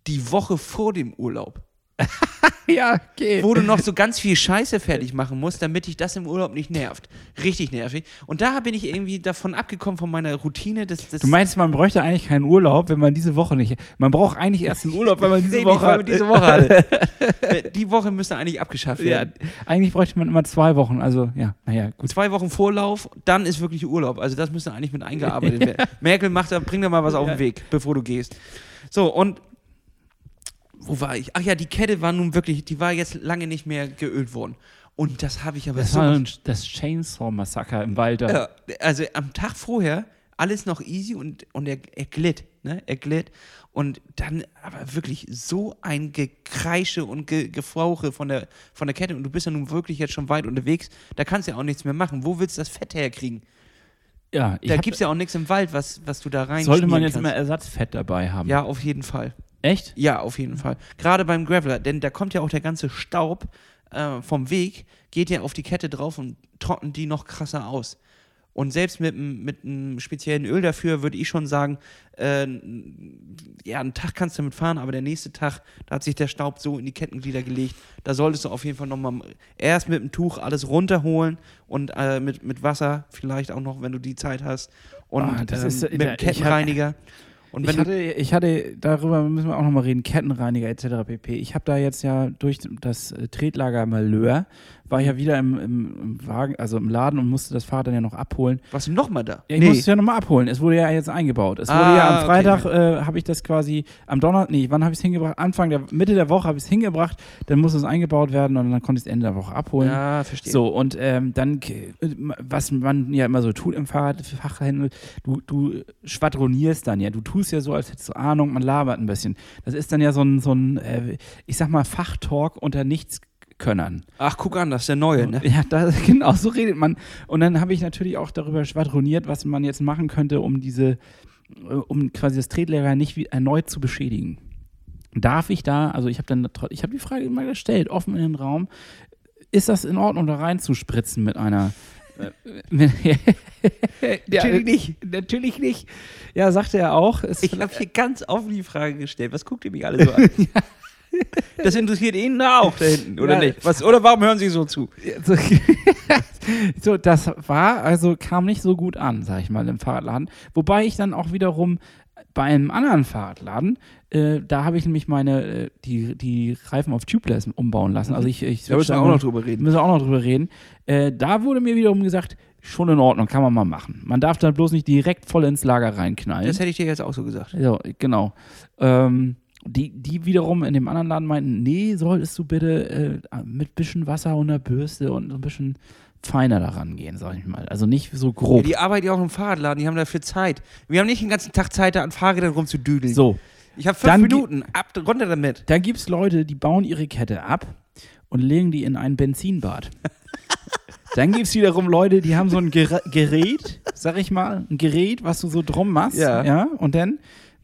Die Woche vor dem Urlaub. Ja, okay. wo du noch so ganz viel Scheiße fertig machen musst, damit dich das im Urlaub nicht nervt. Richtig nervig. Und da bin ich irgendwie davon abgekommen von meiner Routine. Das, das Du meinst, man bräuchte eigentlich keinen Urlaub, wenn man diese Woche nicht. Man braucht eigentlich erst einen Urlaub, wenn man diese Woche hat. diese Woche hatte. Die Woche müsste eigentlich abgeschafft Ja, werden. eigentlich bräuchte man immer zwei Wochen. Also, ja, naja, gut. Zwei Wochen Vorlauf, dann ist wirklich Urlaub. Also das müsste eigentlich mit eingearbeitet werden. Merkel, macht da, bring da mal was auf den Weg, bevor du gehst. So, und wo war ich? Ach ja, die Kette war nun wirklich, die war jetzt lange nicht mehr geölt worden. Und das habe ich aber Das so war das Chainsaw-Massaker im Wald. Ja, also am Tag vorher alles noch easy und, und er, er glitt, ne? Er glitt. Und dann aber wirklich so ein Gekreische und Ge Gefauche von der, von der Kette. Und du bist ja nun wirklich jetzt schon weit unterwegs. Da kannst du ja auch nichts mehr machen. Wo willst du das Fett herkriegen? Ja, ich Da gibt es ja auch nichts im Wald, was, was du da rein sollte man jetzt kannst. immer Ersatzfett dabei haben. Ja, auf jeden Fall. Echt? Ja, auf jeden Fall. Gerade beim Graveler, denn da kommt ja auch der ganze Staub äh, vom Weg, geht ja auf die Kette drauf und trocknet die noch krasser aus. Und selbst mit, einem- mit einem speziellen Öl dafür würde ich schon sagen, äh, ja, einen Tag kannst du damit fahren, aber der nächste Tag, da hat sich der Staub so in die Kettenglieder gelegt, da solltest du auf jeden Fall nochmal erst mit dem Tuch alles runterholen und äh, mit, mit Wasser vielleicht auch noch, wenn du die Zeit hast. Und Ah, das ähm, ist- mit dem Kettenreiniger. Und Ich hatte, ich hatte, darüber müssen wir auch nochmal reden, Kettenreiniger etc. pp. Ich habe da jetzt ja durch das äh, Tretlager Malheur, war ich ja wieder im, im, Wagen, also im Laden und musste das Fahrrad dann ja noch abholen. warst du nochmal da? Ja, ich musste es ja nochmal abholen. Es wurde ja jetzt eingebaut. Es wurde Ah, ja am okay. Freitag, äh, habe ich das quasi, am Donnerstag, nee, wann habe ich es hingebracht? Anfang der, Mitte der Woche habe ich es hingebracht, dann musste es eingebaut werden und dann konnte ich es Ende der Woche abholen. Ja, verstehe. So, und ähm, dann, k- was man ja immer so tut im Fahrradfachhandel, du, du schwadronierst dann ja, du tust ja so, als hättest du Ahnung, man labert ein bisschen. Das ist dann ja so ein, so ein äh, ich sag mal, Fachtalk unter Nichtskönnern. Ach, guck an, das ist der Neue, ne? Ja, da, genau, so redet man. Und dann habe ich natürlich auch darüber schwadroniert, was man jetzt machen könnte, um diese, äh, um quasi das Tretlager nicht wie erneut zu beschädigen. Darf ich da, also ich habe dann, ich habe die Frage immer gestellt, offen in den Raum, ist das in Ordnung, da reinzuspritzen mit einer äh, ja, Natürlich nicht. Natürlich nicht. Ja, sagte er auch. Ich habe hier ganz offen die Frage gestellt. Was guckt ihr mich alle so an? Das interessiert ihn auch da hinten, oder Ja. nicht? Was, oder warum hören Sie so zu? so, so, das war, also kam nicht so gut an, sag ich mal, im Fahrradladen. Wobei ich dann auch wiederum bei einem anderen Fahrradladen, äh, da habe ich nämlich meine, äh, die, die Reifen auf Tubeless umbauen lassen. Also ich, ich Da müssen wir auch noch drüber reden. Müssen wir auch noch drüber reden. Äh, da wurde mir wiederum gesagt, schon in Ordnung, kann man mal machen. Man darf dann bloß nicht direkt voll ins Lager reinknallen. Das hätte ich dir jetzt auch so gesagt. Ja, genau. Ähm, die, die wiederum in dem anderen Laden meinten, nee, solltest du bitte äh, mit bisschen Wasser und einer Bürste und so ein bisschen feiner daran gehen, sag ich mal. Also nicht so Ja, grob. die arbeiten ja auch im Fahrradladen, die haben dafür Zeit. Wir haben nicht den ganzen Tag Zeit, da an Fahrrädern rumzudüdeln. so, Ich habe fünf Dann Minuten, ab, runter damit. da gibt es Leute, die bauen ihre Kette ab und legen die in ein Benzinbad. Dann gibt es wiederum Leute, die haben so ein Ger Gerät, sag ich mal, ein Gerät, was du so drum machst. Ja. ja und dann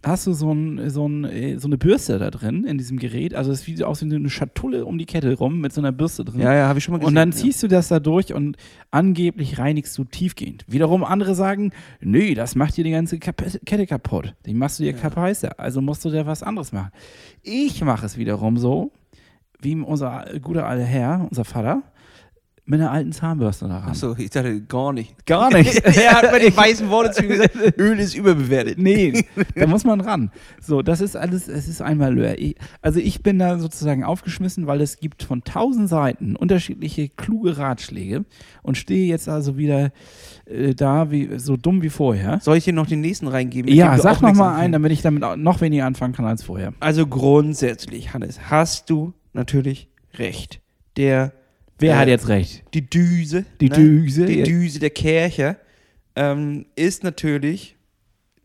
hast du so, ein, so, ein, äh, so eine Bürste da drin in diesem Gerät. Also es sieht aus wie eine Schatulle um die Kette rum mit so einer Bürste drin. Ja, ja, habe ich schon mal gesehen. Und dann ja. ziehst du das da durch und angeblich reinigst du tiefgehend. Wiederum andere sagen, nee, das macht dir die ganze Kette kaputt. Die machst du dir kaputt. Also musst du dir was anderes machen. Ich mache es wiederum so, wie unser guter alter Herr, unser Vater, mit einer alten Zahnbürste daran. Achso, ich dachte gar nicht. Gar nicht. er hat mir die weißen Worte zu mir gesagt, Öl ist überbewertet. Nee, da muss man ran. So, das ist alles, es ist ein Malheur. Also ich bin da sozusagen aufgeschmissen, weil es gibt von tausend Seiten unterschiedliche kluge Ratschläge und stehe jetzt also wieder äh, da wie so dumm wie vorher. Soll ich dir noch den nächsten reingeben? Ja, sag auch noch nichts mal anfangen einen, damit ich damit noch weniger anfangen kann als vorher. Also grundsätzlich, Hannes, hast du natürlich recht. Der, Wer Äh, hat jetzt recht? die Düse, Die ne? Düse. die Düse der Kercher ähm, ist natürlich,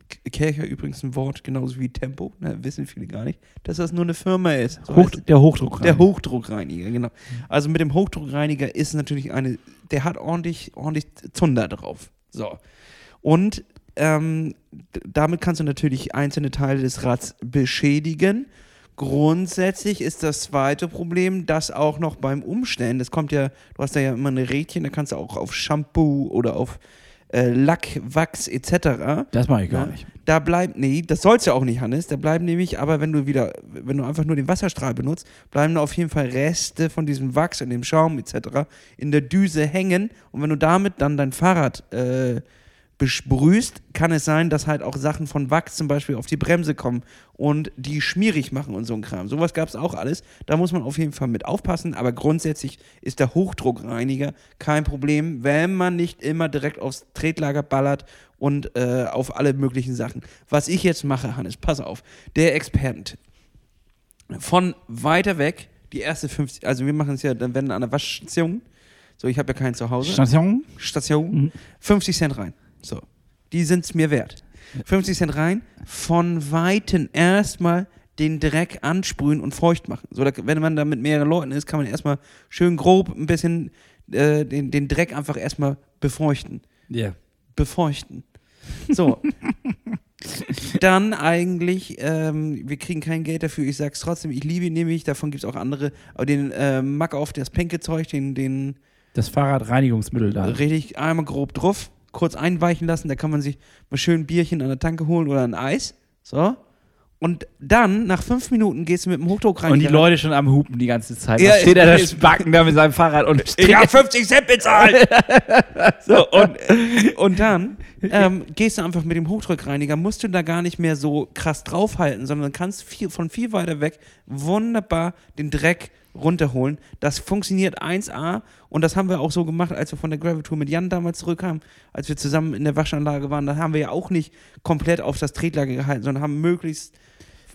K- Kercher übrigens ein Wort, genauso wie Tempo, ne, wissen viele gar nicht, dass das nur eine Firma ist. So Hoch, der Hochdruck. Der Hochdruckreiniger, genau. Also mit dem Hochdruckreiniger ist natürlich eine, der hat ordentlich, ordentlich Zunder drauf. So. Und ähm, damit kannst du natürlich einzelne Teile des Rads beschädigen. Grundsätzlich ist das zweite Problem, dass auch noch beim Umstellen, das kommt ja, du hast da ja immer eine Rädchen, da kannst du auch auf Shampoo oder auf äh, Lack, Wachs etc. Das mache ich gar Ja. nicht. Da bleibt, nee, das soll's ja auch nicht, Hannes. Da bleiben nämlich, aber wenn du wieder, wenn du einfach nur den Wasserstrahl benutzt, bleiben da auf jeden Fall Reste von diesem Wachs und dem Schaum etc. in der Düse hängen. Und wenn du damit dann dein Fahrrad äh, besprühst, kann es sein, dass halt auch Sachen von Wachs zum Beispiel auf die Bremse kommen und die schmierig machen und so ein Kram. Sowas gab es auch alles. Da muss man auf jeden Fall mit aufpassen, aber grundsätzlich ist der Hochdruckreiniger kein Problem, wenn man nicht immer direkt aufs Tretlager ballert und äh, auf alle möglichen Sachen. Was ich jetzt mache, Hannes, pass auf, der Experten von weiter weg, die erste 50, also wir machen es ja dann, wenn an der Waschstation, so ich habe ja keinen zu Hause. Station? Station, Mhm. 50 Cent rein. So. Die sind es mir wert. 50 Cent rein, von Weitem erstmal den Dreck ansprühen und feucht machen. So, da, wenn man da mit mehreren Leuten ist, kann man erstmal schön grob ein bisschen äh, den, den Dreck einfach erstmal befeuchten. Ja. Befeuchten. So. Dann eigentlich, ähm, wir kriegen kein Geld dafür, ich sag's trotzdem, ich liebe ihn nämlich, davon gibt's auch andere, aber den äh, Mack auf das Pinke-Zeug, den, den Das Fahrradreinigungsmittel da. richtig einmal grob drauf, kurz einweichen lassen, da kann man sich mal schön ein Bierchen an der Tanke holen oder ein Eis. So. Und dann, nach fünf Minuten, gehst du mit dem Hochdruckreiniger. Und die Leute schon am Hupen die ganze Zeit. Ja, da steht er da Spacken da mit seinem Fahrrad und Ich hab 50 Cent bezahlt! so, und, und dann ähm, gehst du einfach mit dem Hochdruckreiniger, musst du da gar nicht mehr so krass draufhalten, sondern kannst viel, von viel weiter weg wunderbar den Dreck runterholen. Das funktioniert 1A und das haben wir auch so gemacht, als wir von der Gravel Tour mit Jan damals zurückkamen, als wir zusammen in der Waschanlage waren. Da haben wir ja auch nicht komplett auf das Tretlager gehalten, sondern haben möglichst,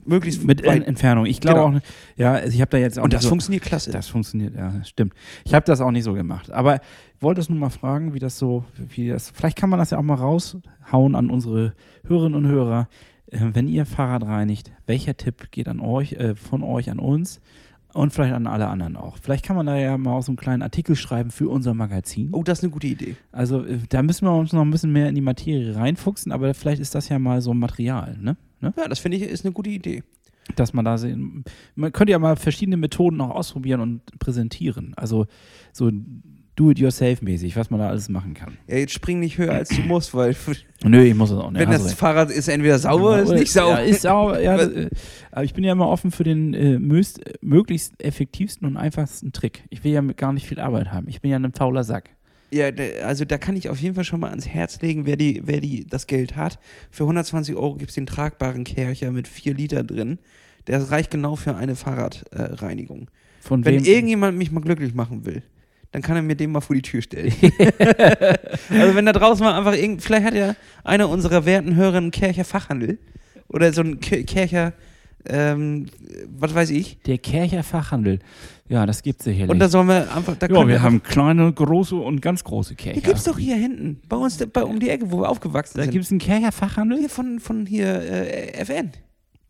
möglichst mit Entfernung. Ich glaube Genau. auch, ja, also ich habe da jetzt auch und das so, funktioniert klasse. Das funktioniert, ja, stimmt. Ich habe das auch nicht so gemacht. Aber ich wollte es nur mal fragen, wie das so, wie das, vielleicht kann man das ja auch mal raushauen an unsere Hörerinnen und Hörer. Äh, wenn ihr Fahrrad reinigt, welcher Tipp geht an euch, äh, von euch an uns und vielleicht an alle anderen auch? Vielleicht kann man da ja mal auch so einen kleinen Artikel schreiben für unser Magazin. oh, das ist eine gute Idee. Also äh, da müssen wir uns noch ein bisschen mehr in die Materie reinfuchsen, aber vielleicht ist das ja mal so ein Material, ne? ne? Ja, das finde ich ist eine gute Idee. dass man da sehen, man könnte ja mal verschiedene Methoden auch ausprobieren und präsentieren. Also so do-it-yourself-mäßig, was man da alles machen kann. Ja, jetzt spring nicht höher als du musst, weil Nö, ich muss es auch nicht. wenn hast das recht. Fahrrad ist entweder sauber oder ist nicht Ja, sauber. ist sauber, ja. Äh, aber ich bin ja immer offen für den äh, möglichst effektivsten und einfachsten Trick. Ich will ja gar nicht viel Arbeit haben. Ich bin ja ein fauler Sack. Ja, also da kann ich auf jeden Fall schon mal ans Herz legen, wer, die, wer die das Geld hat. Für 120 Euro gibt es den tragbaren Kercher mit 4 Liter drin. Der reicht genau für eine Fahrradreinigung. Von Wenn irgendjemand mich mal glücklich machen will, dann kann er mir den mal vor die Tür stellen. also wenn da draußen mal einfach irgend, vielleicht hat ja einer unserer werten Hörer einen Kercher Fachhandel oder so ein Ke- Kercher, ähm, was weiß ich. Der Kercher Fachhandel. Ja, das gibt sicherlich. Und da sollen wir einfach, da ja, wir haben kleine, große und ganz große Die Kercher. gibt's doch hier hinten, bei uns bei, um die Ecke, wo wir aufgewachsen da sind. gibt es einen Kercher Fachhandel? Hier von, von hier äh, FN.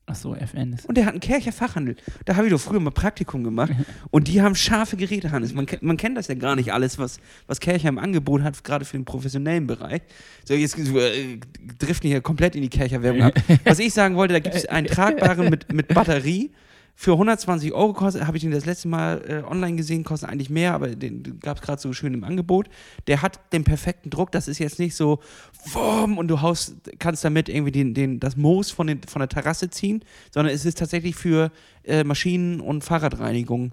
Ach so, FN ist. Und der hat einen Kercher Fachhandel. Da habe ich doch früher mal Praktikum gemacht. Und die haben scharfe Geräte, Hannes. Man, kennt- man kennt das ja gar nicht alles, was, was Kercher im Angebot hat, gerade für den professionellen Bereich. So, jetzt äh, driften hier komplett in die Kercher-Werbung ab. Was ich sagen wollte, da gibt es einen tragbaren mit, mit Batterie. Für 120 Euro kostet, habe ich den das letzte Mal äh, online gesehen, kostet eigentlich mehr, aber den gab es gerade so schön im Angebot. Der hat den perfekten Druck, das ist jetzt nicht so, wumm, und du haust, kannst damit irgendwie den, den, das Moos von, den, von der Terrasse ziehen, sondern es ist tatsächlich für äh, Maschinen- und Fahrradreinigung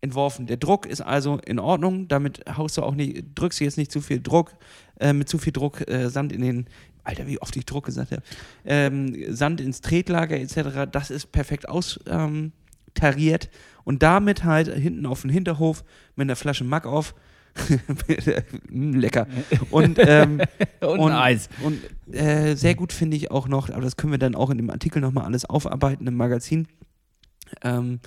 entworfen. Der Druck ist also in Ordnung, damit haust du auch nicht, drückst du jetzt nicht zu viel Druck, äh, mit zu viel Druck äh, Sand in den, Alter, wie oft ich Druck gesagt habe, ähm, Sand ins Tretlager etc., das ist perfekt austariert ähm, tariert. und damit halt hinten auf den Hinterhof mit einer Flasche Mack auf. Lecker. Und, ähm, Und, und, Eis. und äh, sehr gut finde ich auch noch, aber das können wir dann auch in dem Artikel nochmal alles aufarbeiten im Magazin, ähm,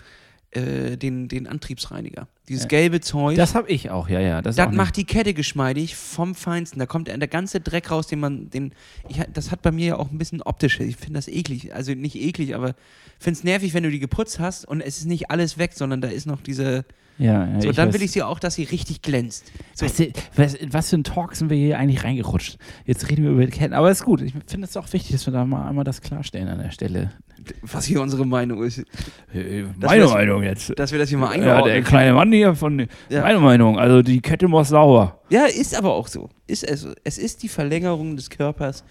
äh, den, den Antriebsreiniger. Dieses Ja. gelbe Zeug. Das habe ich auch, ja, ja. Das, Das macht die Kette geschmeidig vom Feinsten. Da kommt der ganze Dreck raus, den man, den, ich, das hat bei mir ja auch ein bisschen optische. Ich finde das eklig. Also nicht eklig, aber finde es nervig, wenn du die geputzt hast und es ist nicht alles weg, sondern da ist noch diese. Ja, ja, So, dann weiß. will ich sie auch, dass sie richtig glänzt. So, Weißt du, was, was für ein Talk sind wir hier eigentlich reingerutscht? Jetzt reden wir über die Ketten. Aber ist gut. Ich finde es auch wichtig, dass wir da mal einmal das klarstellen an der Stelle. was hier unsere Meinung ist. Meine wir- Meinung jetzt. Dass wir das hier mal Ja, der eingeordnet kleine Mann hier von. Ja. Meine Meinung. Also die Kette muss sauber. Ja, ist aber auch so. Ist es, es ist die Verlängerung des Körpers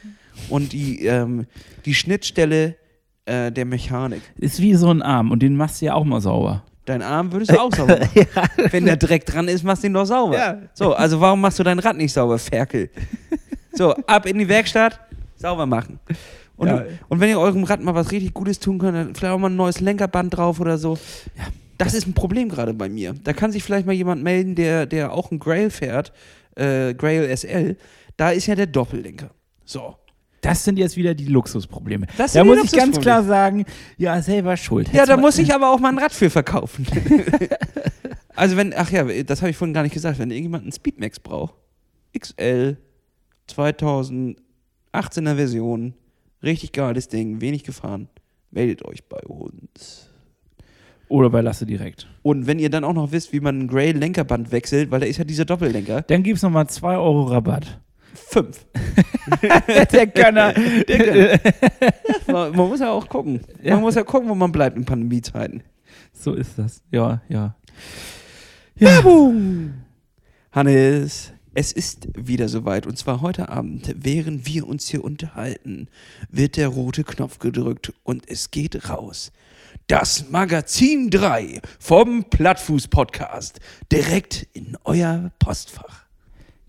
und die, ähm, die Schnittstelle äh, der Mechanik. Ist wie so ein Arm und den machst du ja auch mal sauber. Dein Arm würdest du auch sauber machen. Wenn der Dreck dran ist, machst du ihn doch sauber. Ja. So, also warum machst du dein Rad nicht sauber, Ferkel? So, ab in die Werkstatt, sauber machen. Und, Ja. und wenn ihr eurem Rad mal was richtig Gutes tun könnt, dann vielleicht auch mal ein neues Lenkerband drauf oder so. Ja. Das ist ein Problem gerade bei mir. Da kann sich vielleicht mal jemand melden, der, der auch ein Grail fährt, äh, Grail SL. Da ist ja der Doppellenker. So. Das sind jetzt wieder die Luxusprobleme. Das da muss ich ganz klar sagen, ja, selber schuld. Ja, Hättest da muss ich aber auch mal ein Rad für verkaufen. also wenn, ach ja, das habe ich vorhin gar nicht gesagt, wenn irgendjemand einen Speedmax braucht, XL, 2018er Version, richtig geiles Ding, wenig gefahren, meldet euch bei uns. Oder bei Lasse direkt. Und wenn ihr dann auch noch wisst, wie man ein Grey Lenkerband wechselt, weil da ist ja dieser Doppellenker, Dann gibt es nochmal 2 Euro Rabatt. Fünf. der Gönner. man, man muss ja auch gucken. Ja. Man muss ja gucken, wo man bleibt in Pandemiezeiten. so ist das. Ja, ja. Werbung! Hannes, es ist wieder soweit. Und zwar heute Abend, während wir uns hier unterhalten, wird der rote Knopf gedrückt und es geht raus. Das Magazin 3 vom Plattfuß-Podcast direkt in euer Postfach.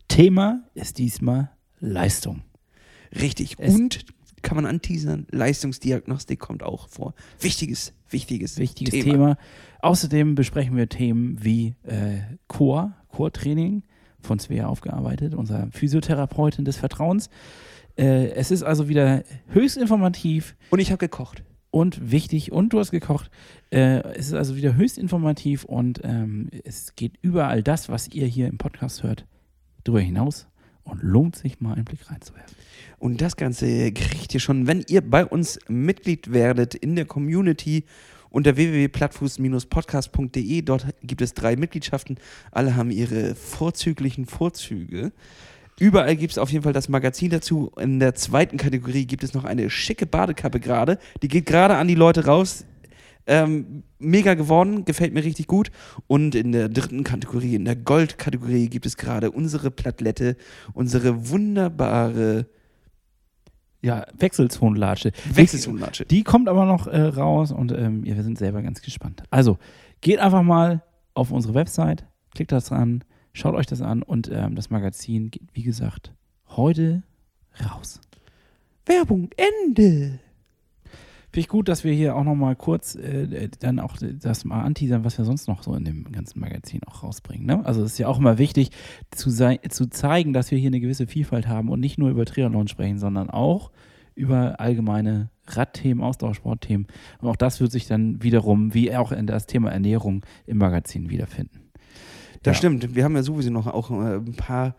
Thema ist diesmal Leistung. Richtig. Es- und kann man anteasern, Leistungsdiagnostik kommt auch vor. Wichtiges, wichtiges, Wichtiges Thema. Außerdem besprechen wir Themen wie äh, Chor, Chortraining, von Svea aufgearbeitet, unserer Physiotherapeutin des Vertrauens. Äh, es ist also wieder höchst informativ Und ich habe gekocht. und wichtig und du hast gekocht. Äh, es ist also wieder höchst informativ und ähm, es geht überall das, was ihr hier im Podcast hört, darüber hinaus und lohnt sich mal einen Blick reinzuwerfen. Und das Ganze kriegt ihr schon, wenn ihr bei uns Mitglied werdet in der Community unter www.plattfuß-podcast.de. Dort gibt es drei Mitgliedschaften. Alle haben ihre vorzüglichen Vorzüge. Überall gibt es auf jeden Fall das Magazin dazu. In der zweiten Kategorie gibt es noch eine schicke Badekappe gerade. Die geht gerade an die Leute raus. Ähm, mega geworden, gefällt mir richtig gut. Und in der dritten Kategorie, in der Goldkategorie, gibt es gerade unsere Plattlette, unsere wunderbare Ja, Wechselzonenlatsche. Wechselzonenlatsche. Die kommt aber noch äh, raus und ähm, ja, wir sind selber ganz gespannt. Also, geht einfach mal auf unsere Website, klickt das an, schaut euch das an und ähm, das Magazin geht, wie gesagt, heute raus. Werbung, Ende. Finde ich gut, dass wir hier auch noch mal kurz äh, dann auch das mal anteasern, was wir sonst noch so in dem ganzen Magazin auch rausbringen. Ne? Also es ist ja auch immer wichtig zu, sei, zu zeigen, dass wir hier eine gewisse Vielfalt haben und nicht nur über Triathlon sprechen, sondern auch über allgemeine Radthemen, Ausdauersportthemen. Und auch das wird sich dann wiederum, wie auch in das Thema Ernährung im Magazin wiederfinden. Das Ja. stimmt. Wir haben ja sowieso noch auch äh, ein paar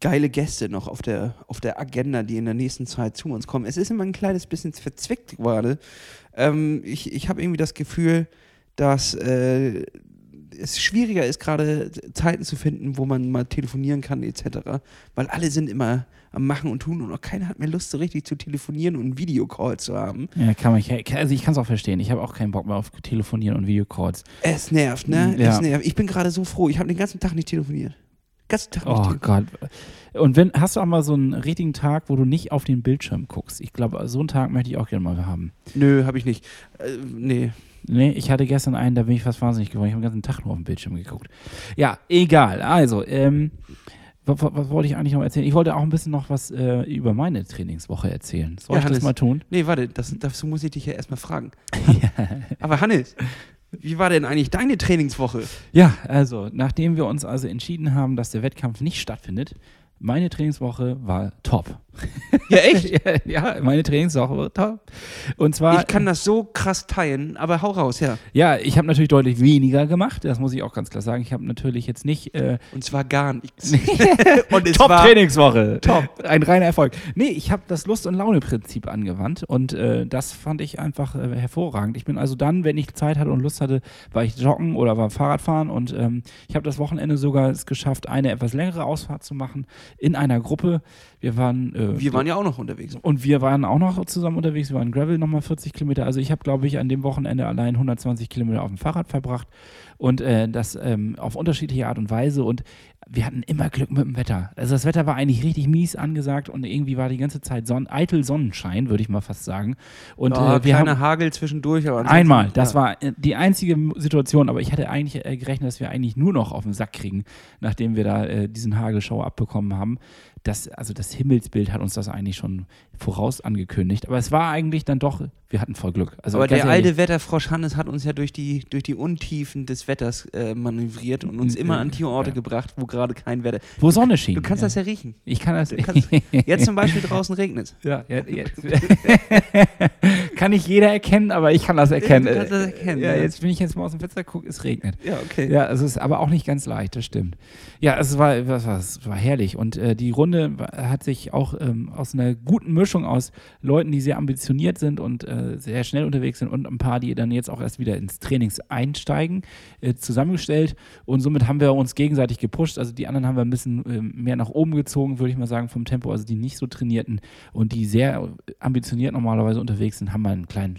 geile Gäste noch auf der, auf der Agenda, die in der nächsten Zeit zu uns kommen. Es ist immer ein kleines bisschen verzwickt gerade. Ähm, ich ich habe irgendwie das Gefühl, dass äh, es schwieriger ist, gerade Zeiten zu finden, wo man mal telefonieren kann, etc. Weil alle sind immer am Machen und Tun und auch keiner hat mehr Lust, so richtig zu telefonieren und einen Videocall zu haben. Ja, kann man, also ich kann es auch verstehen. Ich habe auch keinen Bock mehr auf Telefonieren und Videocalls. Es nervt, ne? Ja. Es nervt. Ich bin gerade so froh. Ich habe den ganzen Tag nicht telefoniert. Ganzen Tag Oh. Gott. Und wenn, hast du auch mal so einen richtigen Tag, wo du nicht auf den Bildschirm guckst? Ich glaube, so einen Tag möchte ich auch gerne mal haben. Nö, habe ich nicht. Äh, nee. Nee, ich hatte gestern einen, da bin ich fast wahnsinnig geworden. Ich habe den ganzen Tag nur auf den Bildschirm geguckt. Ja, egal. Also, ähm, was, was wollte ich eigentlich noch erzählen? Ich wollte auch ein bisschen noch was äh, über meine Trainingswoche erzählen. Soll Ja, ich das Hannes. mal tun? Nee, warte, das, dazu muss ich dich ja erstmal fragen. Aber Hannes, wie war denn eigentlich deine Trainingswoche? Ja, also, nachdem wir uns also entschieden haben, dass der Wettkampf nicht stattfindet, meine Trainingswoche war top. Ja, echt? ja, meine Trainingswoche war top. Und zwar. Ich kann das so krass teilen, aber hau raus, ja. Ja, ich habe natürlich deutlich weniger gemacht, das muss ich auch ganz klar sagen. Ich habe natürlich jetzt nicht äh, Und zwar gar nichts. Und es Top war Trainingswoche. Top. Ein reiner Erfolg. Nee, ich habe das Lust- und Laune-Prinzip angewandt und äh, das fand ich einfach äh, hervorragend. Ich bin also dann, wenn ich Zeit hatte und Lust hatte, war ich joggen oder war Fahrradfahren und ähm, ich habe das Wochenende sogar es geschafft, eine etwas längere Ausfahrt zu machen in einer Gruppe. Wir waren. Äh, Wir waren ja auch noch unterwegs. und wir waren auch noch zusammen unterwegs. Wir waren Gravel nochmal 40 Kilometer. Also ich habe, glaube ich, an dem Wochenende allein 120 Kilometer auf dem Fahrrad verbracht. Und äh, das ähm, auf unterschiedliche Art und Weise. Und wir hatten immer Glück mit dem Wetter. Also das Wetter war eigentlich richtig mies angesagt und irgendwie war die ganze Zeit Son eitel Sonnenschein, würde ich mal fast sagen. Und ja, äh, wir haben Hagel zwischendurch. Aber Einmal, das ja. war äh, die einzige Situation, aber ich hatte eigentlich äh, gerechnet, dass wir eigentlich nur noch auf den Sack kriegen, nachdem wir da äh, diesen Hagelschauer abbekommen haben. Das, also das Himmelsbild hat uns das eigentlich schon voraus angekündigt. Aber es war eigentlich dann doch, wir hatten voll Glück. Also Aber der ehrlich, alte Wetterfrosch Hannes hat uns ja durch die, durch die Untiefen des Wetters äh, manövriert und uns Mm, immer äh, an die Orte ja. gebracht, wo gerade kein Wetter. wo Sonne schien. Du kannst das ja riechen. Ich kann das. Kannst- Jetzt zum Beispiel draußen regnet es. ja, ja, jetzt. kann nicht jeder erkennen, aber ich kann das erkennen. Du kannst das erkennen, Ja, ja. jetzt, wenn ich jetzt mal aus dem Fenster gucke, es regnet. Ja, okay. Ja, es ist aber auch nicht ganz leicht, das stimmt. Ja, es war, was war, es war herrlich. Und äh, die Runde hat sich auch ähm, aus einer guten Mischung aus Leuten, die sehr ambitioniert sind und äh, sehr schnell unterwegs sind und ein paar, die dann jetzt auch erst wieder ins Trainings einsteigen, äh, zusammengestellt. Und somit haben wir uns gegenseitig gepusht. Also die anderen haben wir ein bisschen ähm, mehr nach oben gezogen, würde ich mal sagen, vom Tempo. Also die nicht so trainierten und die sehr ambitioniert normalerweise unterwegs sind, haben wir einen kleinen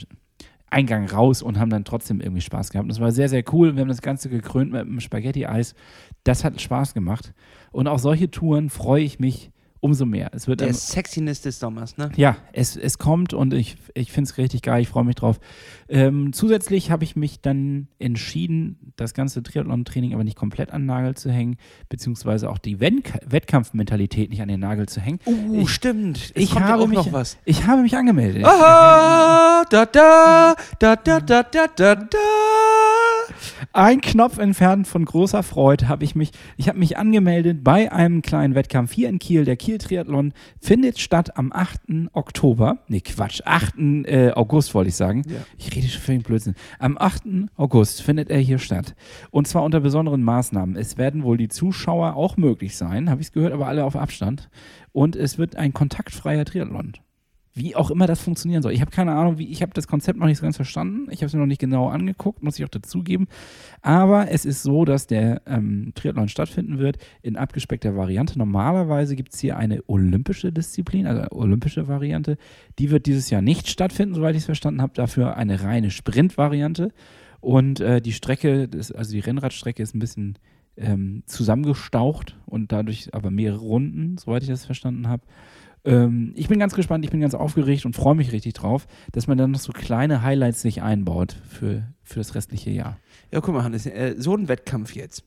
Eingang raus und haben dann trotzdem irgendwie Spaß gehabt. Das war sehr, sehr cool. Wir haben das Ganze gekrönt mit einem Spaghetti-Eis. Das hat Spaß gemacht. Und auf solche Touren freue ich mich umso mehr. Es wird Der ähm, Sexiness des Sommers, ne? ja, es, es kommt und ich, ich finde es richtig geil, ich freue mich drauf. Ähm, zusätzlich habe ich mich dann entschieden, das ganze Triathlon-Training aber nicht komplett an den Nagel zu hängen, beziehungsweise auch die Wettk Wettkampfmentalität nicht an den Nagel zu hängen. Uh, Ich- stimmt. Es ich habe mich- noch was. Ich habe mich angemeldet. Aha, da, da, da, da, da, da, da, da. Ein Knopf entfernt von großer Freude habe ich mich, ich habe mich angemeldet bei einem kleinen Wettkampf hier in Kiel. Der Kiel Triathlon findet statt am 8. Oktober. Nee, Quatsch, 8. Äh, August wollte ich sagen. Ja. Ich rede schon für den Blödsinn. Am 8. August findet er hier statt. Und zwar unter besonderen Maßnahmen. Es werden wohl die Zuschauer auch möglich sein, habe ich es gehört, aber alle auf Abstand. Und es wird ein kontaktfreier Triathlon. Wie auch immer das funktionieren soll. Ich habe keine Ahnung, wie ich habe das Konzept noch nicht so ganz verstanden. Ich habe es mir noch nicht genau angeguckt, muss ich auch dazugeben. Aber es ist so, dass der ähm, Triathlon stattfinden wird in abgespeckter Variante. Normalerweise gibt es hier eine olympische Disziplin, also eine olympische Variante. Die wird dieses Jahr nicht stattfinden, soweit ich es verstanden habe. Dafür eine reine Sprint-Variante. Und äh, die Strecke, also die Rennradstrecke ist ein bisschen ähm, zusammengestaucht und dadurch aber mehrere Runden, soweit ich das verstanden habe. Ähm, ich bin ganz gespannt, ich bin ganz aufgeregt und freue mich richtig drauf, dass man dann noch so kleine Highlights sich einbaut für, für das restliche Jahr. Ja, guck mal, Hannes, äh, so ein Wettkampf jetzt.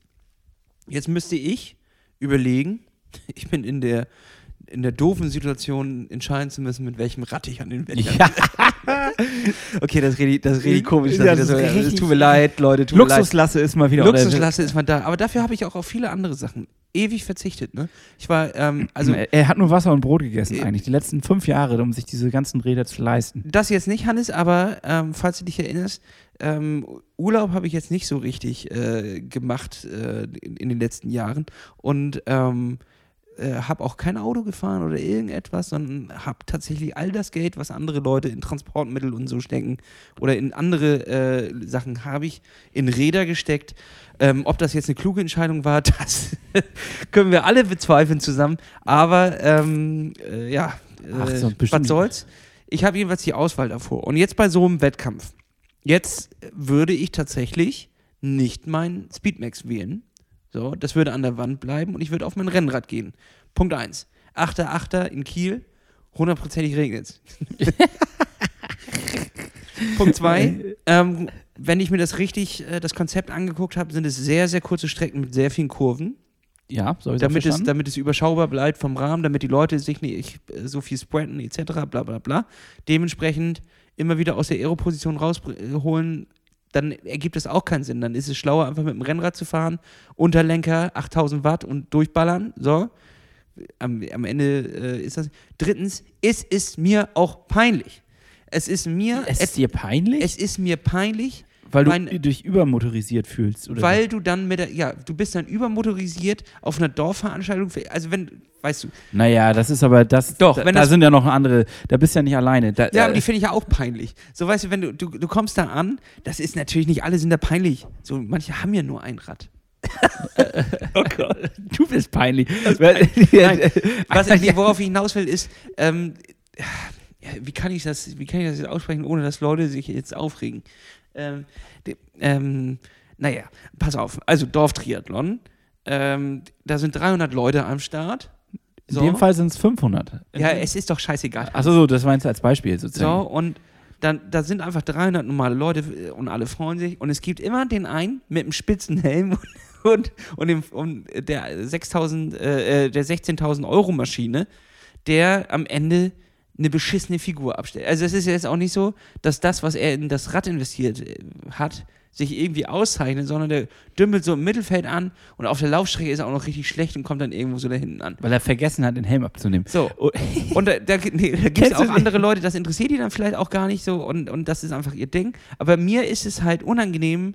Jetzt müsste ich überlegen, ich bin in der, in der doofen Situation, entscheiden zu müssen, mit welchem Rad ich an den Wettkampf. okay, das ist richtig, das richtig komisch. Ja, ich das das so, richtig- tut mir leid, Leute, tut mir leid. Luxuslasse ist mal wieder Luxuslasse ist man da. Aber dafür habe ich auch auf viele andere Sachen ewig verzichtet. Ne? Ich war, ähm, also er, er hat nur Wasser und Brot gegessen Äh, eigentlich, die letzten fünf Jahre, um sich diese ganzen Räder zu leisten. das jetzt nicht, Hannes, aber ähm, falls du dich erinnerst, ähm, Urlaub habe ich jetzt nicht so richtig äh, gemacht äh, in, in den letzten Jahren. Und ähm, äh, habe auch kein Auto gefahren oder irgendetwas, sondern habe tatsächlich all das Geld, was andere Leute in Transportmittel und so stecken oder in andere äh, Sachen, habe ich in Räder gesteckt. Ähm, ob das jetzt eine kluge Entscheidung war, das können wir alle bezweifeln zusammen. Aber ähm, äh, ja, Ach, äh, so, bestimmt. was soll's. Ich habe jedenfalls die Auswahl davor. Und jetzt bei so einem Wettkampf, jetzt würde ich tatsächlich nicht mein Speedmax wählen. So, das würde an der Wand bleiben und ich würde auf mein Rennrad gehen. Punkt 1. 8.8. in Kiel, hundertprozentig regnet Punkt 2. Ähm, wenn ich mir das richtig, äh, das Konzept angeguckt habe, sind es sehr, sehr kurze Strecken mit sehr vielen Kurven. Ja, soll ich Damit es, damit es überschaubar bleibt vom Rahmen, damit die Leute sich nicht äh, so viel spreaden etc. bla bla bla. Dementsprechend immer wieder aus der Aeroposition rausholen, dann ergibt es auch keinen Sinn. Dann ist es schlauer, einfach mit dem Rennrad zu fahren, Unterlenker, 8000 Watt und durchballern. So. Am, am Ende äh, ist das. Drittens, es ist mir auch peinlich. Es ist mir, Es ist dir peinlich? es ist mir peinlich, weil du mein- dich übermotorisiert fühlst, oder? weil du dann mit der, ja, du bist dann übermotorisiert auf einer Dorfveranstaltung. Also wenn, weißt du, Naja, das ist aber das. Doch, da, wenn da das- sind ja noch andere. Da bist du ja nicht alleine. Da, Ja, äh, aber die finde ich ja auch peinlich. So, weißt du, wenn du, du, du kommst da an, das ist natürlich nicht alle sind da peinlich. So, manche haben ja nur ein Rad. oh Gott, du bist peinlich. Nein, Was, worauf ich hinaus will, ist, ähm, wie, kann ich das, wie kann ich das jetzt aussprechen, ohne dass Leute sich jetzt aufregen? Ähm, de, ähm, naja, pass auf. Also Dorftriathlon. Ähm, da sind 300 Leute am Start. In dem Fall sind es 500. Ja, es ist doch scheißegal. Achso, so, das meinst du als Beispiel So, sozusagen. und dann, da sind einfach 300 normale Leute äh, und alle freuen sich. Und es gibt immer den einen mit dem spitzen Helm und, und, dem, und der 6000, äh, äh, der 16.000 Euro Maschine, der am Ende eine beschissene Figur abstellt. Also es ist jetzt auch nicht so, dass das, was er in das Rad investiert äh, hat, sich irgendwie auszeichnet, sondern der dümpelt so im Mittelfeld an und auf der Laufstrecke ist er auch noch richtig schlecht und kommt dann irgendwo so da hinten an. Weil er vergessen hat, den Helm abzunehmen. So, Oh, und da, da, nee, da gibt es auch andere Leute, das interessiert die dann vielleicht auch gar nicht so und, und das ist einfach ihr Ding. Aber mir ist es halt unangenehm,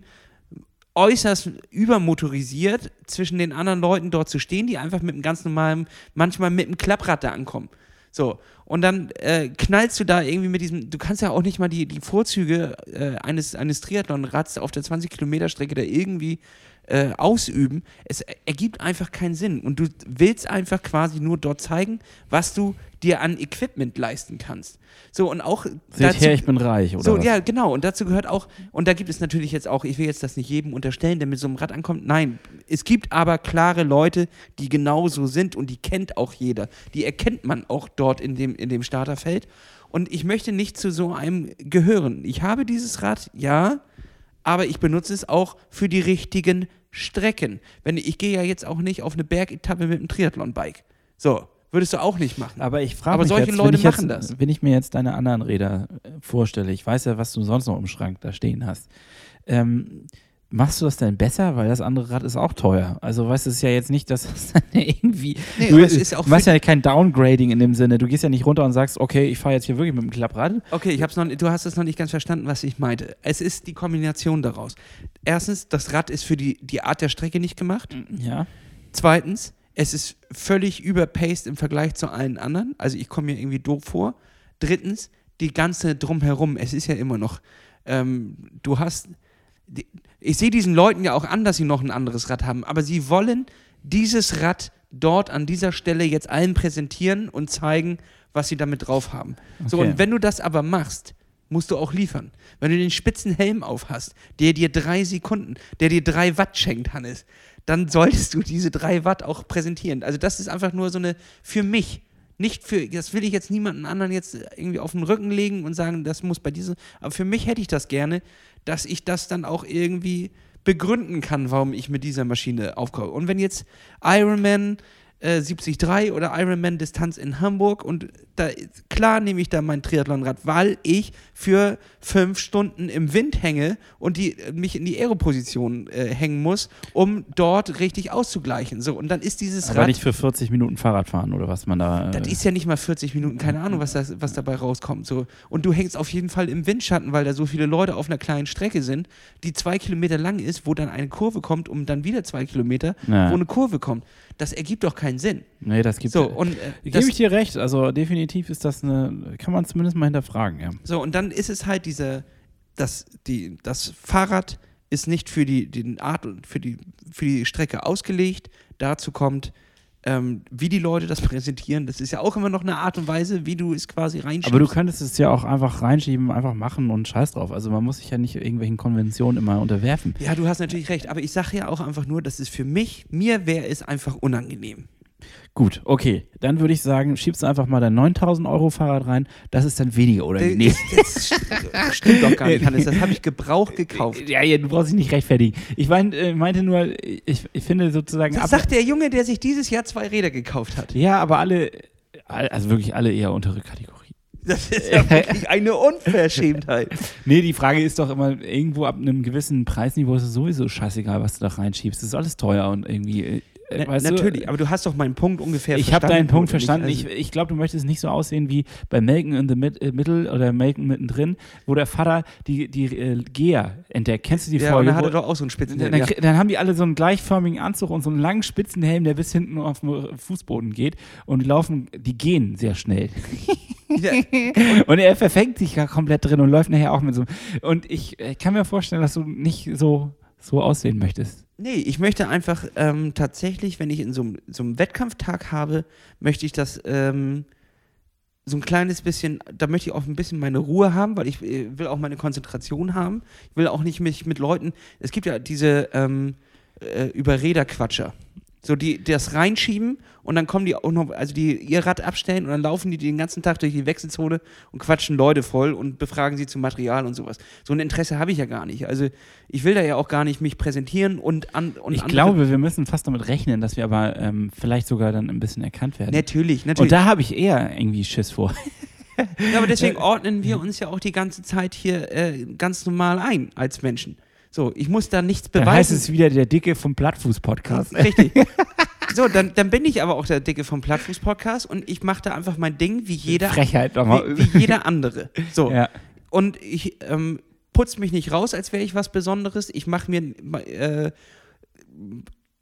äußerst übermotorisiert zwischen den anderen Leuten dort zu stehen, die einfach mit einem ganz normalen, manchmal mit einem Klapprad da ankommen. So, und dann äh, knallst du da irgendwie mit diesem, du kannst ja auch nicht mal die, die Vorzüge äh, eines, eines Triathlon-Rads auf der 20-Kilometer-Strecke da irgendwie äh, ausüben. Es ergibt einfach keinen Sinn. Und du willst einfach quasi nur dort zeigen, was du dir an Equipment leisten kannst. So, und auch Seht her, ich bin reich, oder? so, was? ja, genau. Und dazu gehört auch, und da gibt es natürlich jetzt auch, ich will jetzt das nicht jedem unterstellen, der mit so einem Rad ankommt. Nein, es gibt aber klare Leute, die genauso sind und die kennt auch jeder. Die erkennt man auch dort in dem, in dem Starterfeld. Und ich möchte nicht zu so einem gehören. Ich habe dieses Rad, ja, aber ich benutze es auch für die richtigen Strecken. Wenn, ich gehe ja jetzt auch nicht auf eine Bergetappe mit einem Triathlon-Bike. So, würdest du auch nicht machen. Aber ich frage Aber mich solche jetzt, Leute wenn ich machen jetzt, das. Wenn ich mir jetzt deine anderen Räder äh, vorstelle, ich weiß ja, was du sonst noch im Schrank da stehen hast. Ähm, machst du das denn besser? Weil das andere Rad ist auch teuer. Also weißt du, es ist ja jetzt nicht, dass das dann irgendwie. Nee, du es ist auch du machst ja kein Downgrading in dem Sinne. Du gehst ja nicht runter und sagst, okay, ich fahre jetzt hier wirklich mit dem Klapprad. Okay, ich hab's noch, du hast es noch nicht ganz verstanden, was ich meinte. Es ist die Kombination daraus. Erstens, das Rad ist für die, die Art der Strecke nicht gemacht. Ja. Zweitens, es ist völlig überpaced im Vergleich zu allen anderen. Also ich komme mir irgendwie doof vor. Drittens, die ganze Drumherum. Es ist ja immer noch, ähm, du hast, ich sehe diesen Leuten ja auch an, dass sie noch ein anderes Rad haben, aber sie wollen dieses Rad dort an dieser Stelle jetzt allen präsentieren und zeigen, was sie damit drauf haben. So, Okay. und wenn du das aber machst, musst du auch liefern. Wenn du den spitzen Helm auf hast, der dir drei Sekunden, der dir drei Watt schenkt, Hannes, dann solltest du diese drei Watt auch präsentieren. Also das ist einfach nur so eine, für mich, nicht für, das will ich jetzt niemanden anderen jetzt irgendwie auf den Rücken legen und sagen, das muss bei diesem, aber für mich hätte ich das gerne, dass ich das dann auch irgendwie begründen kann, warum ich mit dieser Maschine aufkaufe. Und wenn jetzt Ironman äh, 73 oder Ironman Distanz in Hamburg und da klar nehme ich da mein Triathlonrad, weil ich für fünf Stunden im Wind hänge und die, mich in die Aeroposition äh, hängen muss, um dort richtig auszugleichen. So, und dann ist dieses Aber Rad. nicht für 40 Minuten Fahrrad fahren oder was man da. Das äh, ist ja nicht mal 40 Minuten, keine Ahnung, was, das, was dabei rauskommt. So. Und du hängst auf jeden Fall im Windschatten, weil da so viele Leute auf einer kleinen Strecke sind, die zwei Kilometer lang ist, wo dann eine Kurve kommt, um dann wieder zwei Kilometer, Ja. wo eine Kurve kommt. Das ergibt doch keinen keinen Sinn. Nee, das gibt So, und äh, Gebe ich dir recht. Also definitiv ist das eine, kann man zumindest mal hinterfragen, ja. so, und dann ist es halt diese, das, die, das Fahrrad ist nicht für die, den Art und für die, für die Strecke ausgelegt. Dazu kommt, ähm, wie die Leute das präsentieren. Das ist ja auch immer noch eine Art und Weise, wie du es quasi reinschiebst. Aber du könntest es ja auch einfach reinschieben, einfach machen und scheiß drauf. Also man muss sich ja nicht irgendwelchen Konventionen immer unterwerfen. Ja, du hast natürlich recht, aber ich sage ja auch einfach nur, das ist für mich, mir wäre es einfach unangenehm. Gut, okay. Dann würde ich sagen, schiebst du einfach mal dein 9000 Euro Fahrrad rein. Das ist dann weniger, oder? Nee. Das, das stimmt doch gar nicht, Hannes. Das habe ich gebraucht gekauft. Ja, ja, du brauchst dich nicht rechtfertigen. Ich mein, äh, meinte nur, ich, ich finde sozusagen. Das sagt der Junge, der sich dieses Jahr zwei Räder gekauft hat. ja, aber alle, all- also wirklich alle eher untere Kategorie. Das ist ja wirklich eine Unverschämtheit. Nee, die Frage ist doch immer, irgendwo ab einem gewissen Preisniveau ist es sowieso scheißegal, was du da reinschiebst. Das ist alles teuer und irgendwie. Äh, Na, weißt natürlich, du, aber du hast doch meinen Punkt ungefähr ich habe verstanden. deinen Punkt oder nicht? verstanden. Also- ich ich glaube, du möchtest nicht so aussehen wie bei Malcolm in the Mid äh, Middle oder Malcolm mittendrin, wo der Vater die, die äh, Gea entdeckt. Kennst du die ja, und Folge? dann hat er doch auch so einen Spitzen. dann, ja. dann haben die alle so einen gleichförmigen Anzug und so einen langen Spitzenhelm, der bis hinten auf den Fußboden geht. Und die laufen, die gehen sehr schnell. Ja. Und er verfängt sich gar komplett drin und läuft nachher auch mit so. Und ich äh, kann mir vorstellen, dass du nicht so, so aussehen möchtest. Nee, ich möchte einfach ähm, tatsächlich, wenn ich in so, einem- so einem Wettkampftag habe, möchte ich das ähm, so ein kleines bisschen, da möchte ich auch ein bisschen meine Ruhe haben, weil ich äh, will auch meine Konzentration haben. Ich will auch nicht mich mit Leuten, es gibt ja diese ähm, äh, Überrederquatscher. So, die das reinschieben und dann kommen die auch noch, also die ihr Rad abstellen und dann laufen die den ganzen Tag durch die Wechselzone und quatschen Leute voll und befragen sie zum Material und sowas. So ein Interesse habe ich ja gar nicht. Also ich will da ja auch gar nicht mich präsentieren und an und ich glaube, wir müssen fast damit rechnen, dass wir aber ähm, vielleicht sogar dann ein bisschen erkannt werden. Natürlich, Und natürlich. da habe ich eher irgendwie Schiss vor. ja, aber deswegen ordnen wir uns ja auch die ganze Zeit hier äh, ganz normal ein als Menschen. So, ich muss da nichts Dann heißt beweisen. es wieder der Dicke vom Plattfuß-Podcast. Richtig. So, dann, dann bin ich aber auch der Dicke vom Plattfuß-Podcast und ich mache da einfach mein Ding wie jeder, Frechheit wie, wie jeder andere. So. Ja. Und ich ähm, putze mich nicht raus, als wäre ich was Besonderes. Ich mache mir äh,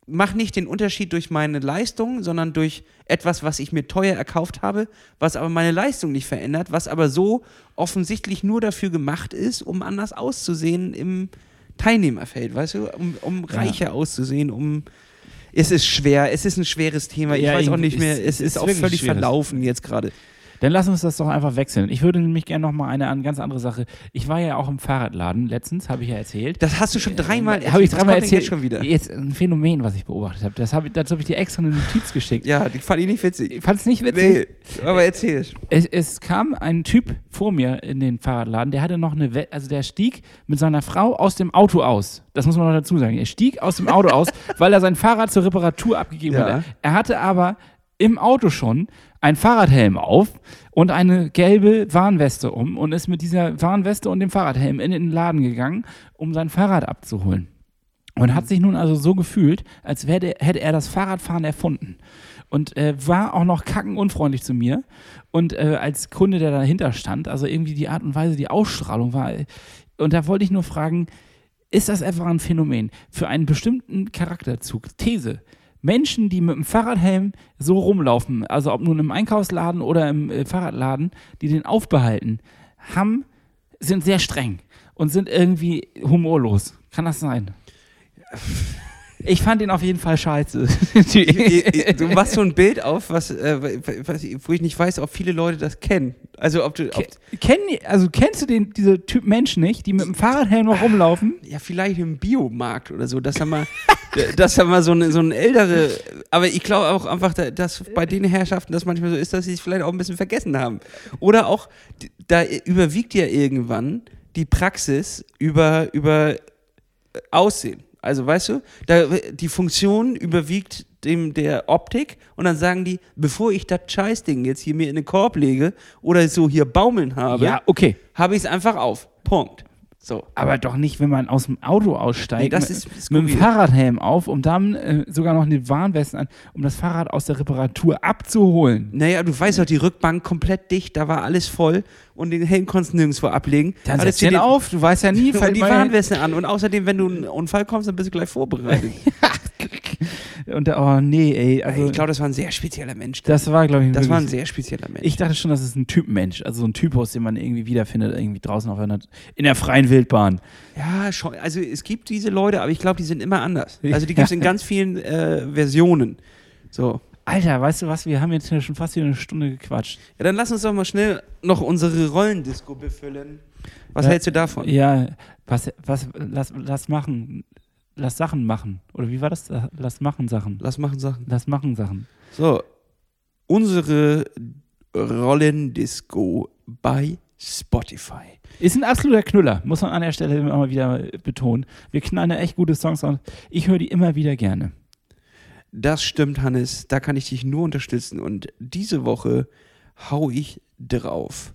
mach nicht den Unterschied durch meine Leistung, sondern durch etwas, was ich mir teuer erkauft habe, was aber meine Leistung nicht verändert, was aber so offensichtlich nur dafür gemacht ist, um anders auszusehen im Teilnehmerfeld, weißt du, um, um Ja. reicher auszusehen, um es ist schwer, es ist ein schweres Thema. Ich Ja, weiß auch nicht mehr, es ist ist auch völlig schweres. verlaufen jetzt gerade. Dann lass uns das doch einfach wechseln. Ich würde nämlich gerne noch mal eine an- ganz andere Sache. Ich war ja auch im Fahrradladen letztens, habe ich ja erzählt. Das hast du schon dreimal Habe ich dreimal erzählt. Jetzt schon wieder. Jetzt ein Phänomen, was ich beobachtet habe. Das hab ich, dazu habe ich dir extra eine Notiz geschickt. Ja, die fand ich nicht witzig. Ich fand es nicht witzig. Nee, aber erzähl es. Es, kam ein Typ vor mir in den Fahrradladen, der hatte noch eine, We also der stieg mit seiner Frau aus dem Auto aus. Das muss man noch dazu sagen. Er stieg aus dem Auto aus, weil er sein Fahrrad zur Reparatur abgegeben Ja. hat. Er hatte aber im Auto schon einen Fahrradhelm auf und eine gelbe Warnweste um und ist mit dieser Warnweste und dem Fahrradhelm in den Laden gegangen, um sein Fahrrad abzuholen. Und hat sich nun also so gefühlt, als wäre, hätte er das Fahrradfahren erfunden. Und äh, war auch noch kackenunfreundlich zu mir. Und äh, als Kunde, der dahinter stand, also irgendwie die Art und Weise, die Ausstrahlung war. äh, Und da wollte ich nur fragen, ist das einfach ein Phänomen für einen bestimmten Charakterzug? These. Menschen, die mit dem Fahrradhelm so rumlaufen, also ob nun im Einkaufsladen oder im äh, Fahrradladen, die den aufbehalten, haben, sind sehr streng und sind irgendwie humorlos. Kann das sein? Ich fand ihn auf jeden Fall scheiße. du machst so ein Bild auf, was, äh, wo ich nicht weiß, ob viele Leute das kennen. Also ob du, ob, Kenn, also kennst du den, diese Typ Menschen nicht, die mit dem Fahrradhelm noch rumlaufen? ja vielleicht im Biomarkt oder so, dass er mal, dass er mal so eine, so ein ältere, aber ich glaube auch einfach, da- dass bei den Herrschaften das manchmal so ist, dass sie es vielleicht auch ein bisschen vergessen haben. Oder auch, da überwiegt ja irgendwann die Praxis über, über Aussehen. Also weißt du, da, die Funktion überwiegt dem der Optik und dann sagen die, bevor ich das Scheißding jetzt hier mir in den Korb lege oder so hier baumeln habe, Ja, okay. habe ich es einfach auf. Punkt. So. Aber doch nicht, wenn man aus dem Auto aussteigt. Nee, das mit, ist mit dem. Fahrradhelm auf, um dann äh, sogar noch eine Warnweste an, um das Fahrrad aus der Reparatur abzuholen. Naja, du weißt doch, die Rückbank komplett dicht, da war alles voll und den Helm konntest du nirgendwo ablegen. Dann setz du den auf, du weißt ja nie, fällt die Warnweste an. Und außerdem, wenn du einen Unfall kommst, dann bist du gleich vorbereitet. Und da, oh nee, ey. Also, ich glaube, das war ein sehr spezieller Mensch. das war, glaube ich, das war ein sehr spezieller Mensch. Ich dachte schon, das ist ein Typenmensch, also so ein Typus, den man irgendwie wiederfindet, irgendwie draußen auf einer, in der freien Wildbahn. ja, schon. Also es gibt diese Leute, aber ich glaube, die sind immer anders. Also die gibt es in ganz vielen äh, Versionen. So. Alter, weißt du was, wir haben jetzt schon fast wieder eine Stunde gequatscht. Ja, dann lass uns doch mal schnell noch unsere Rollendisco befüllen. Was Ja. hältst du davon? Ja, was, was, lass, lass machen, lass Sachen machen. Oder wie war das? Lass machen Sachen. Lass machen Sachen. Lass machen Sachen. So, unsere Rollendisco bei Spotify. Ist ein absoluter Knüller, muss man an der Stelle immer mal wieder betonen. Wir knallen da echt gute Songs und ich höre die immer wieder gerne. Das stimmt, Hannes. Da kann ich dich nur unterstützen. Und diese Woche hau ich drauf.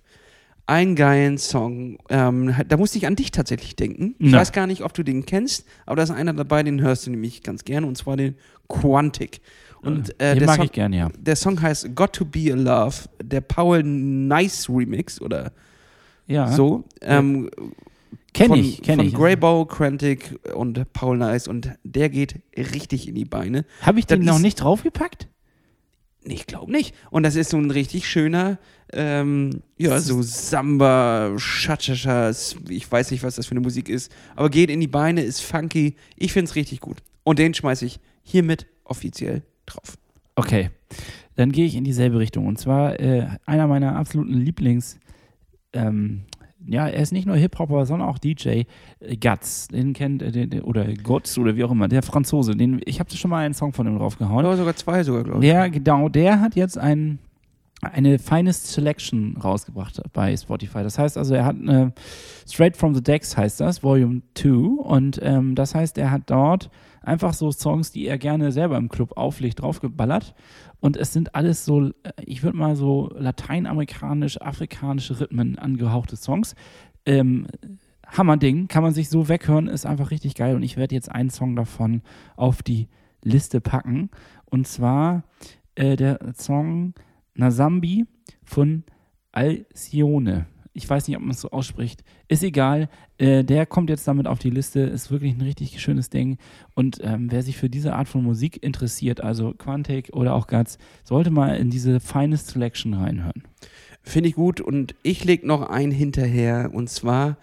Einen geilen Song. Ähm, da musste ich an dich tatsächlich denken. Ich Na. weiß gar nicht, ob du den kennst, aber da ist einer dabei, den hörst du nämlich ganz gerne, und zwar den Quantic. Und äh, Den der, mag Song, ich gerne, ja. der Song heißt Got to Be a Love, der Paul Nice Remix oder Ja, so. Ähm, kenn von, ich, kenn von ich. Greybow, Quantic und Paul Nice und der geht richtig in die Beine. Habe ich den das noch nicht draufgepackt? Ich glaube nicht. Und das ist so ein richtig schöner, ähm, ja, so Samba, Cha-Cha-Cha, ich weiß nicht, was das für eine Musik ist, aber geht in die Beine, ist funky. Ich finde es richtig gut. Und den schmeiße ich hiermit offiziell drauf. Okay, dann gehe ich in dieselbe Richtung. Und zwar äh, einer meiner absoluten Lieblings, ähm, ja, er ist nicht nur Hip-Hopper, sondern auch DJ, äh, Guts. Den kennt, äh, den, oder Guts oder wie auch immer, der Franzose. Den, ich habe schon mal einen Song von ihm draufgehauen. Oder sogar zwei sogar, glaube ich. Der, genau, der hat jetzt ein, eine Finest Selection rausgebracht bei Spotify. Das heißt also, er hat eine Straight from the Decks heißt das, Volume 2. Und ähm, das heißt, er hat dort einfach so Songs, die er gerne selber im Club auflegt, draufgeballert. Und es sind alles so, äh, ich würde mal so lateinamerikanisch, afrikanische Rhythmen angehauchte Songs. Ähm, Hammerding, kann man sich so weghören, ist einfach richtig geil. Und ich werde jetzt einen Song davon auf die Liste packen. Und zwar äh, der Song Nasambi von Alcione. Ich weiß nicht, ob man es so ausspricht. Ist egal. Äh, der kommt jetzt damit auf die Liste. Ist wirklich ein richtig schönes Ding. Und ähm, wer sich für diese Art von Musik interessiert, also Quantic oder auch Guts, sollte mal in diese Finest Selection reinhören. Finde ich gut. Und ich leg noch einen hinterher. Und zwar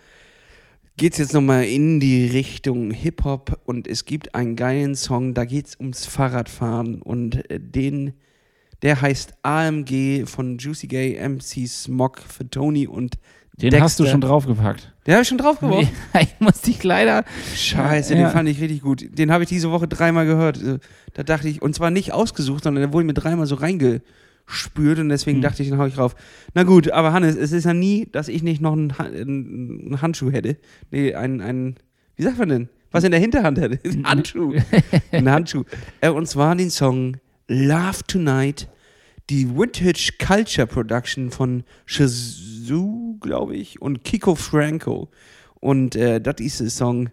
geht es jetzt nochmal in die Richtung Hip-Hop. Und es gibt einen geilen Song, da geht es ums Fahrradfahren. Und äh, den, der heißt AMG von Juicy Gay, MC Smog, für Tony und Den Dexter. hast du schon draufgepackt. Den habe ich schon draufgeworfen. ich muss dich leider. Scheiße, Ja. den fand ich richtig gut. Den habe ich diese Woche dreimal gehört. Äh, Da dachte ich, und zwar nicht ausgesucht, sondern der wurde mir dreimal so reingespürt und deswegen Hm. dachte ich, den hau ich rauf. Na gut, aber Hannes, es ist ja nie, dass ich nicht noch einen, Ha- einen Handschuh hätte. Nee, einen, einen, wie sagt man denn? Was in der Hinterhand hätte. Ein Handschuh. Ein Handschuh. Äh, Und zwar den Song Love Tonight, die Vintage Culture Production von Shazoo, glaube ich, und Kiko Franco. Und äh, das ist ein Song,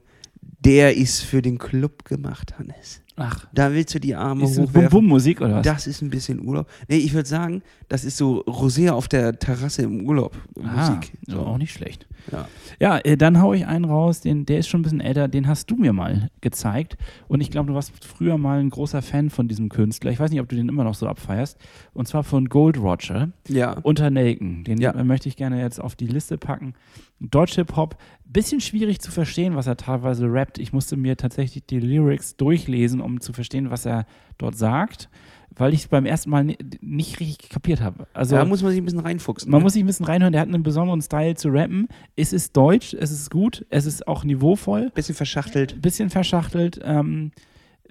der ist für den Club gemacht, Hannes. Ach, Da willst du die Arme ist das hochwerfen. Bum-Bum-Musik oder was? Das ist ein bisschen Urlaub. Nee, ich würde sagen, das ist so Rosé auf der Terrasse im Urlaub. Ah, Musik. so. auch nicht schlecht. Ja. Ja, äh, dann hau ich einen raus, den, der ist schon ein bisschen älter, den hast du mir mal gezeigt. Und ich glaube, du warst früher mal ein großer Fan von diesem Künstler. Ich weiß nicht, ob du den immer noch so abfeierst. Und zwar von Gold Roger, ja. Unter Nelken. Den Ja. äh, möchte ich gerne jetzt auf die Liste packen. Deutsch-Hip-Hop, bisschen schwierig zu verstehen, was er teilweise rappt. Ich musste mir tatsächlich die Lyrics durchlesen, um zu verstehen, was er dort sagt, weil ich es beim ersten Mal ni- nicht richtig kapiert habe. Also da muss man sich ein bisschen reinfuchsen. man ne? muss sich ein bisschen reinhören, der hat einen besonderen Style zu rappen. Es ist deutsch, es ist gut, es ist auch niveauvoll, bisschen verschachtelt. bisschen verschachtelt. Ähm,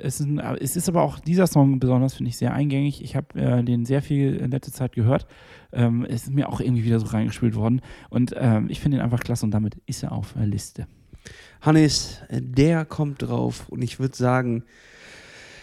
es, ist es ist aber auch dieser Song besonders, finde ich, sehr eingängig. Ich habe äh, den sehr viel in letzter Zeit gehört. Ähm, es ist mir auch irgendwie wieder so reingespielt worden. Und ähm, ich finde ihn einfach klasse und damit ist er auf der Liste. Hannes, äh, der kommt drauf und ich würde sagen,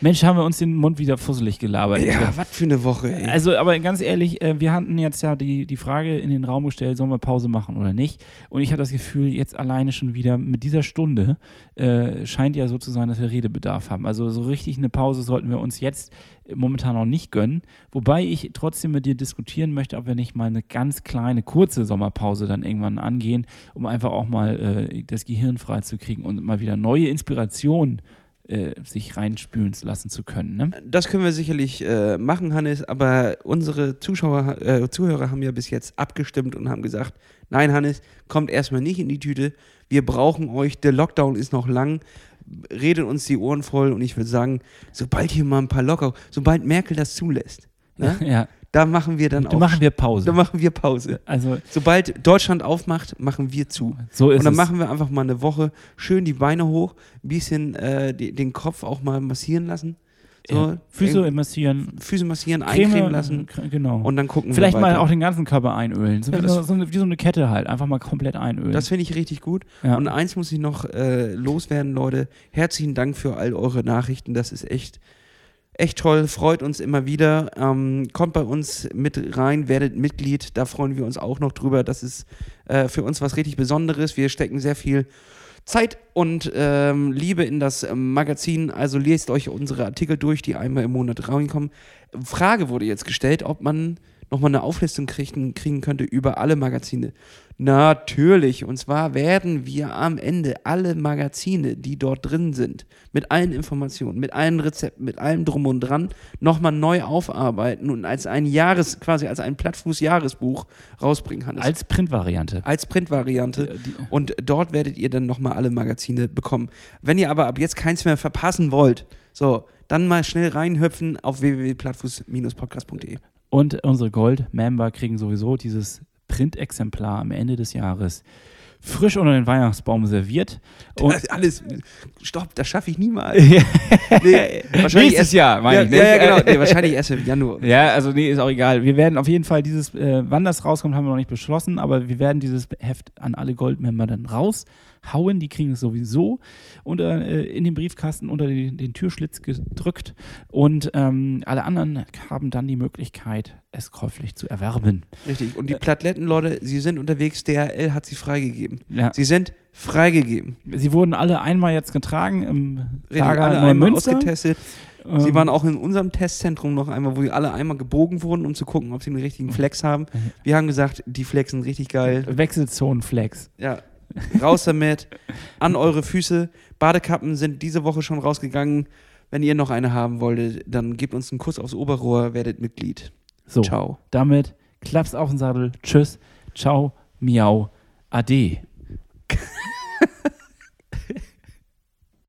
Mensch, haben wir uns den Mund wieder fusselig gelabert. ja, was für eine Woche, ey. Also, aber ganz ehrlich, äh, wir hatten jetzt ja die, die Frage in den Raum gestellt, sollen wir Pause machen oder nicht? Und ich habe das Gefühl, jetzt alleine schon wieder mit dieser Stunde äh, scheint ja so zu sein, dass wir Redebedarf haben. Also so richtig eine Pause sollten wir uns jetzt momentan noch nicht gönnen. Wobei ich trotzdem mit dir diskutieren möchte, ob wir nicht mal eine ganz kleine, kurze Sommerpause dann irgendwann angehen, um einfach auch mal äh, das Gehirn freizukriegen und mal wieder neue Inspirationen äh, sich reinspülen lassen zu können. Ne? Das können wir sicherlich äh, machen, Hannes, aber unsere Zuschauer, äh, Zuhörer haben ja bis jetzt abgestimmt und haben gesagt, nein, Hannes, kommt erstmal nicht in die Tüte. Wir brauchen euch, der Lockdown ist noch lang. Redet uns die Ohren voll und ich würde sagen, sobald hier mal ein paar Locker, sobald Merkel das zulässt, ne, Ja, da machen wir dann da auch. machen wir Pause. da machen wir Pause. also Sobald Deutschland aufmacht, machen wir zu. so ist Und dann es. machen wir einfach mal eine Woche schön die Beine hoch, ein bisschen äh, den Kopf auch mal massieren lassen. So, ja, Füße irgendwie massieren, Füße massieren, Creme, eincremen lassen k- Genau. und dann gucken Vielleicht wir mal auch den ganzen Körper einölen. So, Ja, wie, so, eine- wie so eine Kette halt. Einfach mal komplett einölen. Das finde ich richtig gut. ja. Und eins muss ich noch äh, loswerden, Leute. Herzlichen Dank für all eure Nachrichten. Das ist echt, echt toll. Freut uns immer wieder. Ähm, kommt bei uns mit rein, werdet Mitglied. Da freuen wir uns auch noch drüber. Das ist äh, für uns was richtig Besonderes. Wir stecken sehr viel Zeit und ähm, Liebe in das ähm, Magazin. Also lest euch unsere Artikel durch, die einmal im Monat reinkommen. Frage wurde jetzt gestellt, ob man nochmal eine Auflistung kriegen, kriegen könnte über alle Magazine. Natürlich. Und zwar werden wir am Ende alle Magazine, die dort drin sind, mit allen Informationen, mit allen Rezepten, mit allem drum und dran, nochmal neu aufarbeiten und als ein Jahres, quasi als ein Plattfuß-Jahresbuch rausbringen, Hannes. Als Printvariante. als Printvariante. Und dort werdet ihr dann nochmal alle Magazine bekommen. Wenn ihr aber ab jetzt keins mehr verpassen wollt, so, dann mal schnell reinhüpfen auf www.plattfuß-podcast.de. Und unsere Gold-Member kriegen sowieso dieses Printexemplar am Ende des Jahres frisch unter den Weihnachtsbaum serviert. Und Das alles, stopp, das schaffe ich niemals. Nee, wahrscheinlich Nächstes erst, Jahr, meine ja, ich. ne? ja, genau. Nee, wahrscheinlich erst im Januar. Ja, also nee, ist auch egal. Wir werden auf jeden Fall dieses, äh, wann das rauskommt, haben wir noch nicht beschlossen, aber wir werden dieses Heft an alle Goldmember dann raushauen. Die kriegen es sowieso unter, äh, in den Briefkasten unter den, den Türschlitz gedrückt und ähm, alle anderen haben dann die Möglichkeit, es käuflich zu erwerben. Richtig. Und die Plattletten, Leute, sie sind unterwegs. DHL hat sie freigegeben. Ja. Sie sind freigegeben. Sie wurden alle einmal jetzt getragen im Lager alle Neumünster. ausgetestet. Ähm, Sie waren auch in unserem Testzentrum noch einmal, wo die alle einmal gebogen wurden, um zu gucken, ob sie den richtigen Flex haben. Wir haben gesagt, die Flex sind richtig geil. Wechselzonenflex. Ja, raus damit. An eure Füße. Badekappen sind diese Woche schon rausgegangen. Wenn ihr noch eine haben wolltet, dann gebt uns einen Kuss aufs Oberrohr, werdet Mitglied. So, Ciao. damit klapp's auf den Sattel. Tschüss. Ciao. Miau. Ade.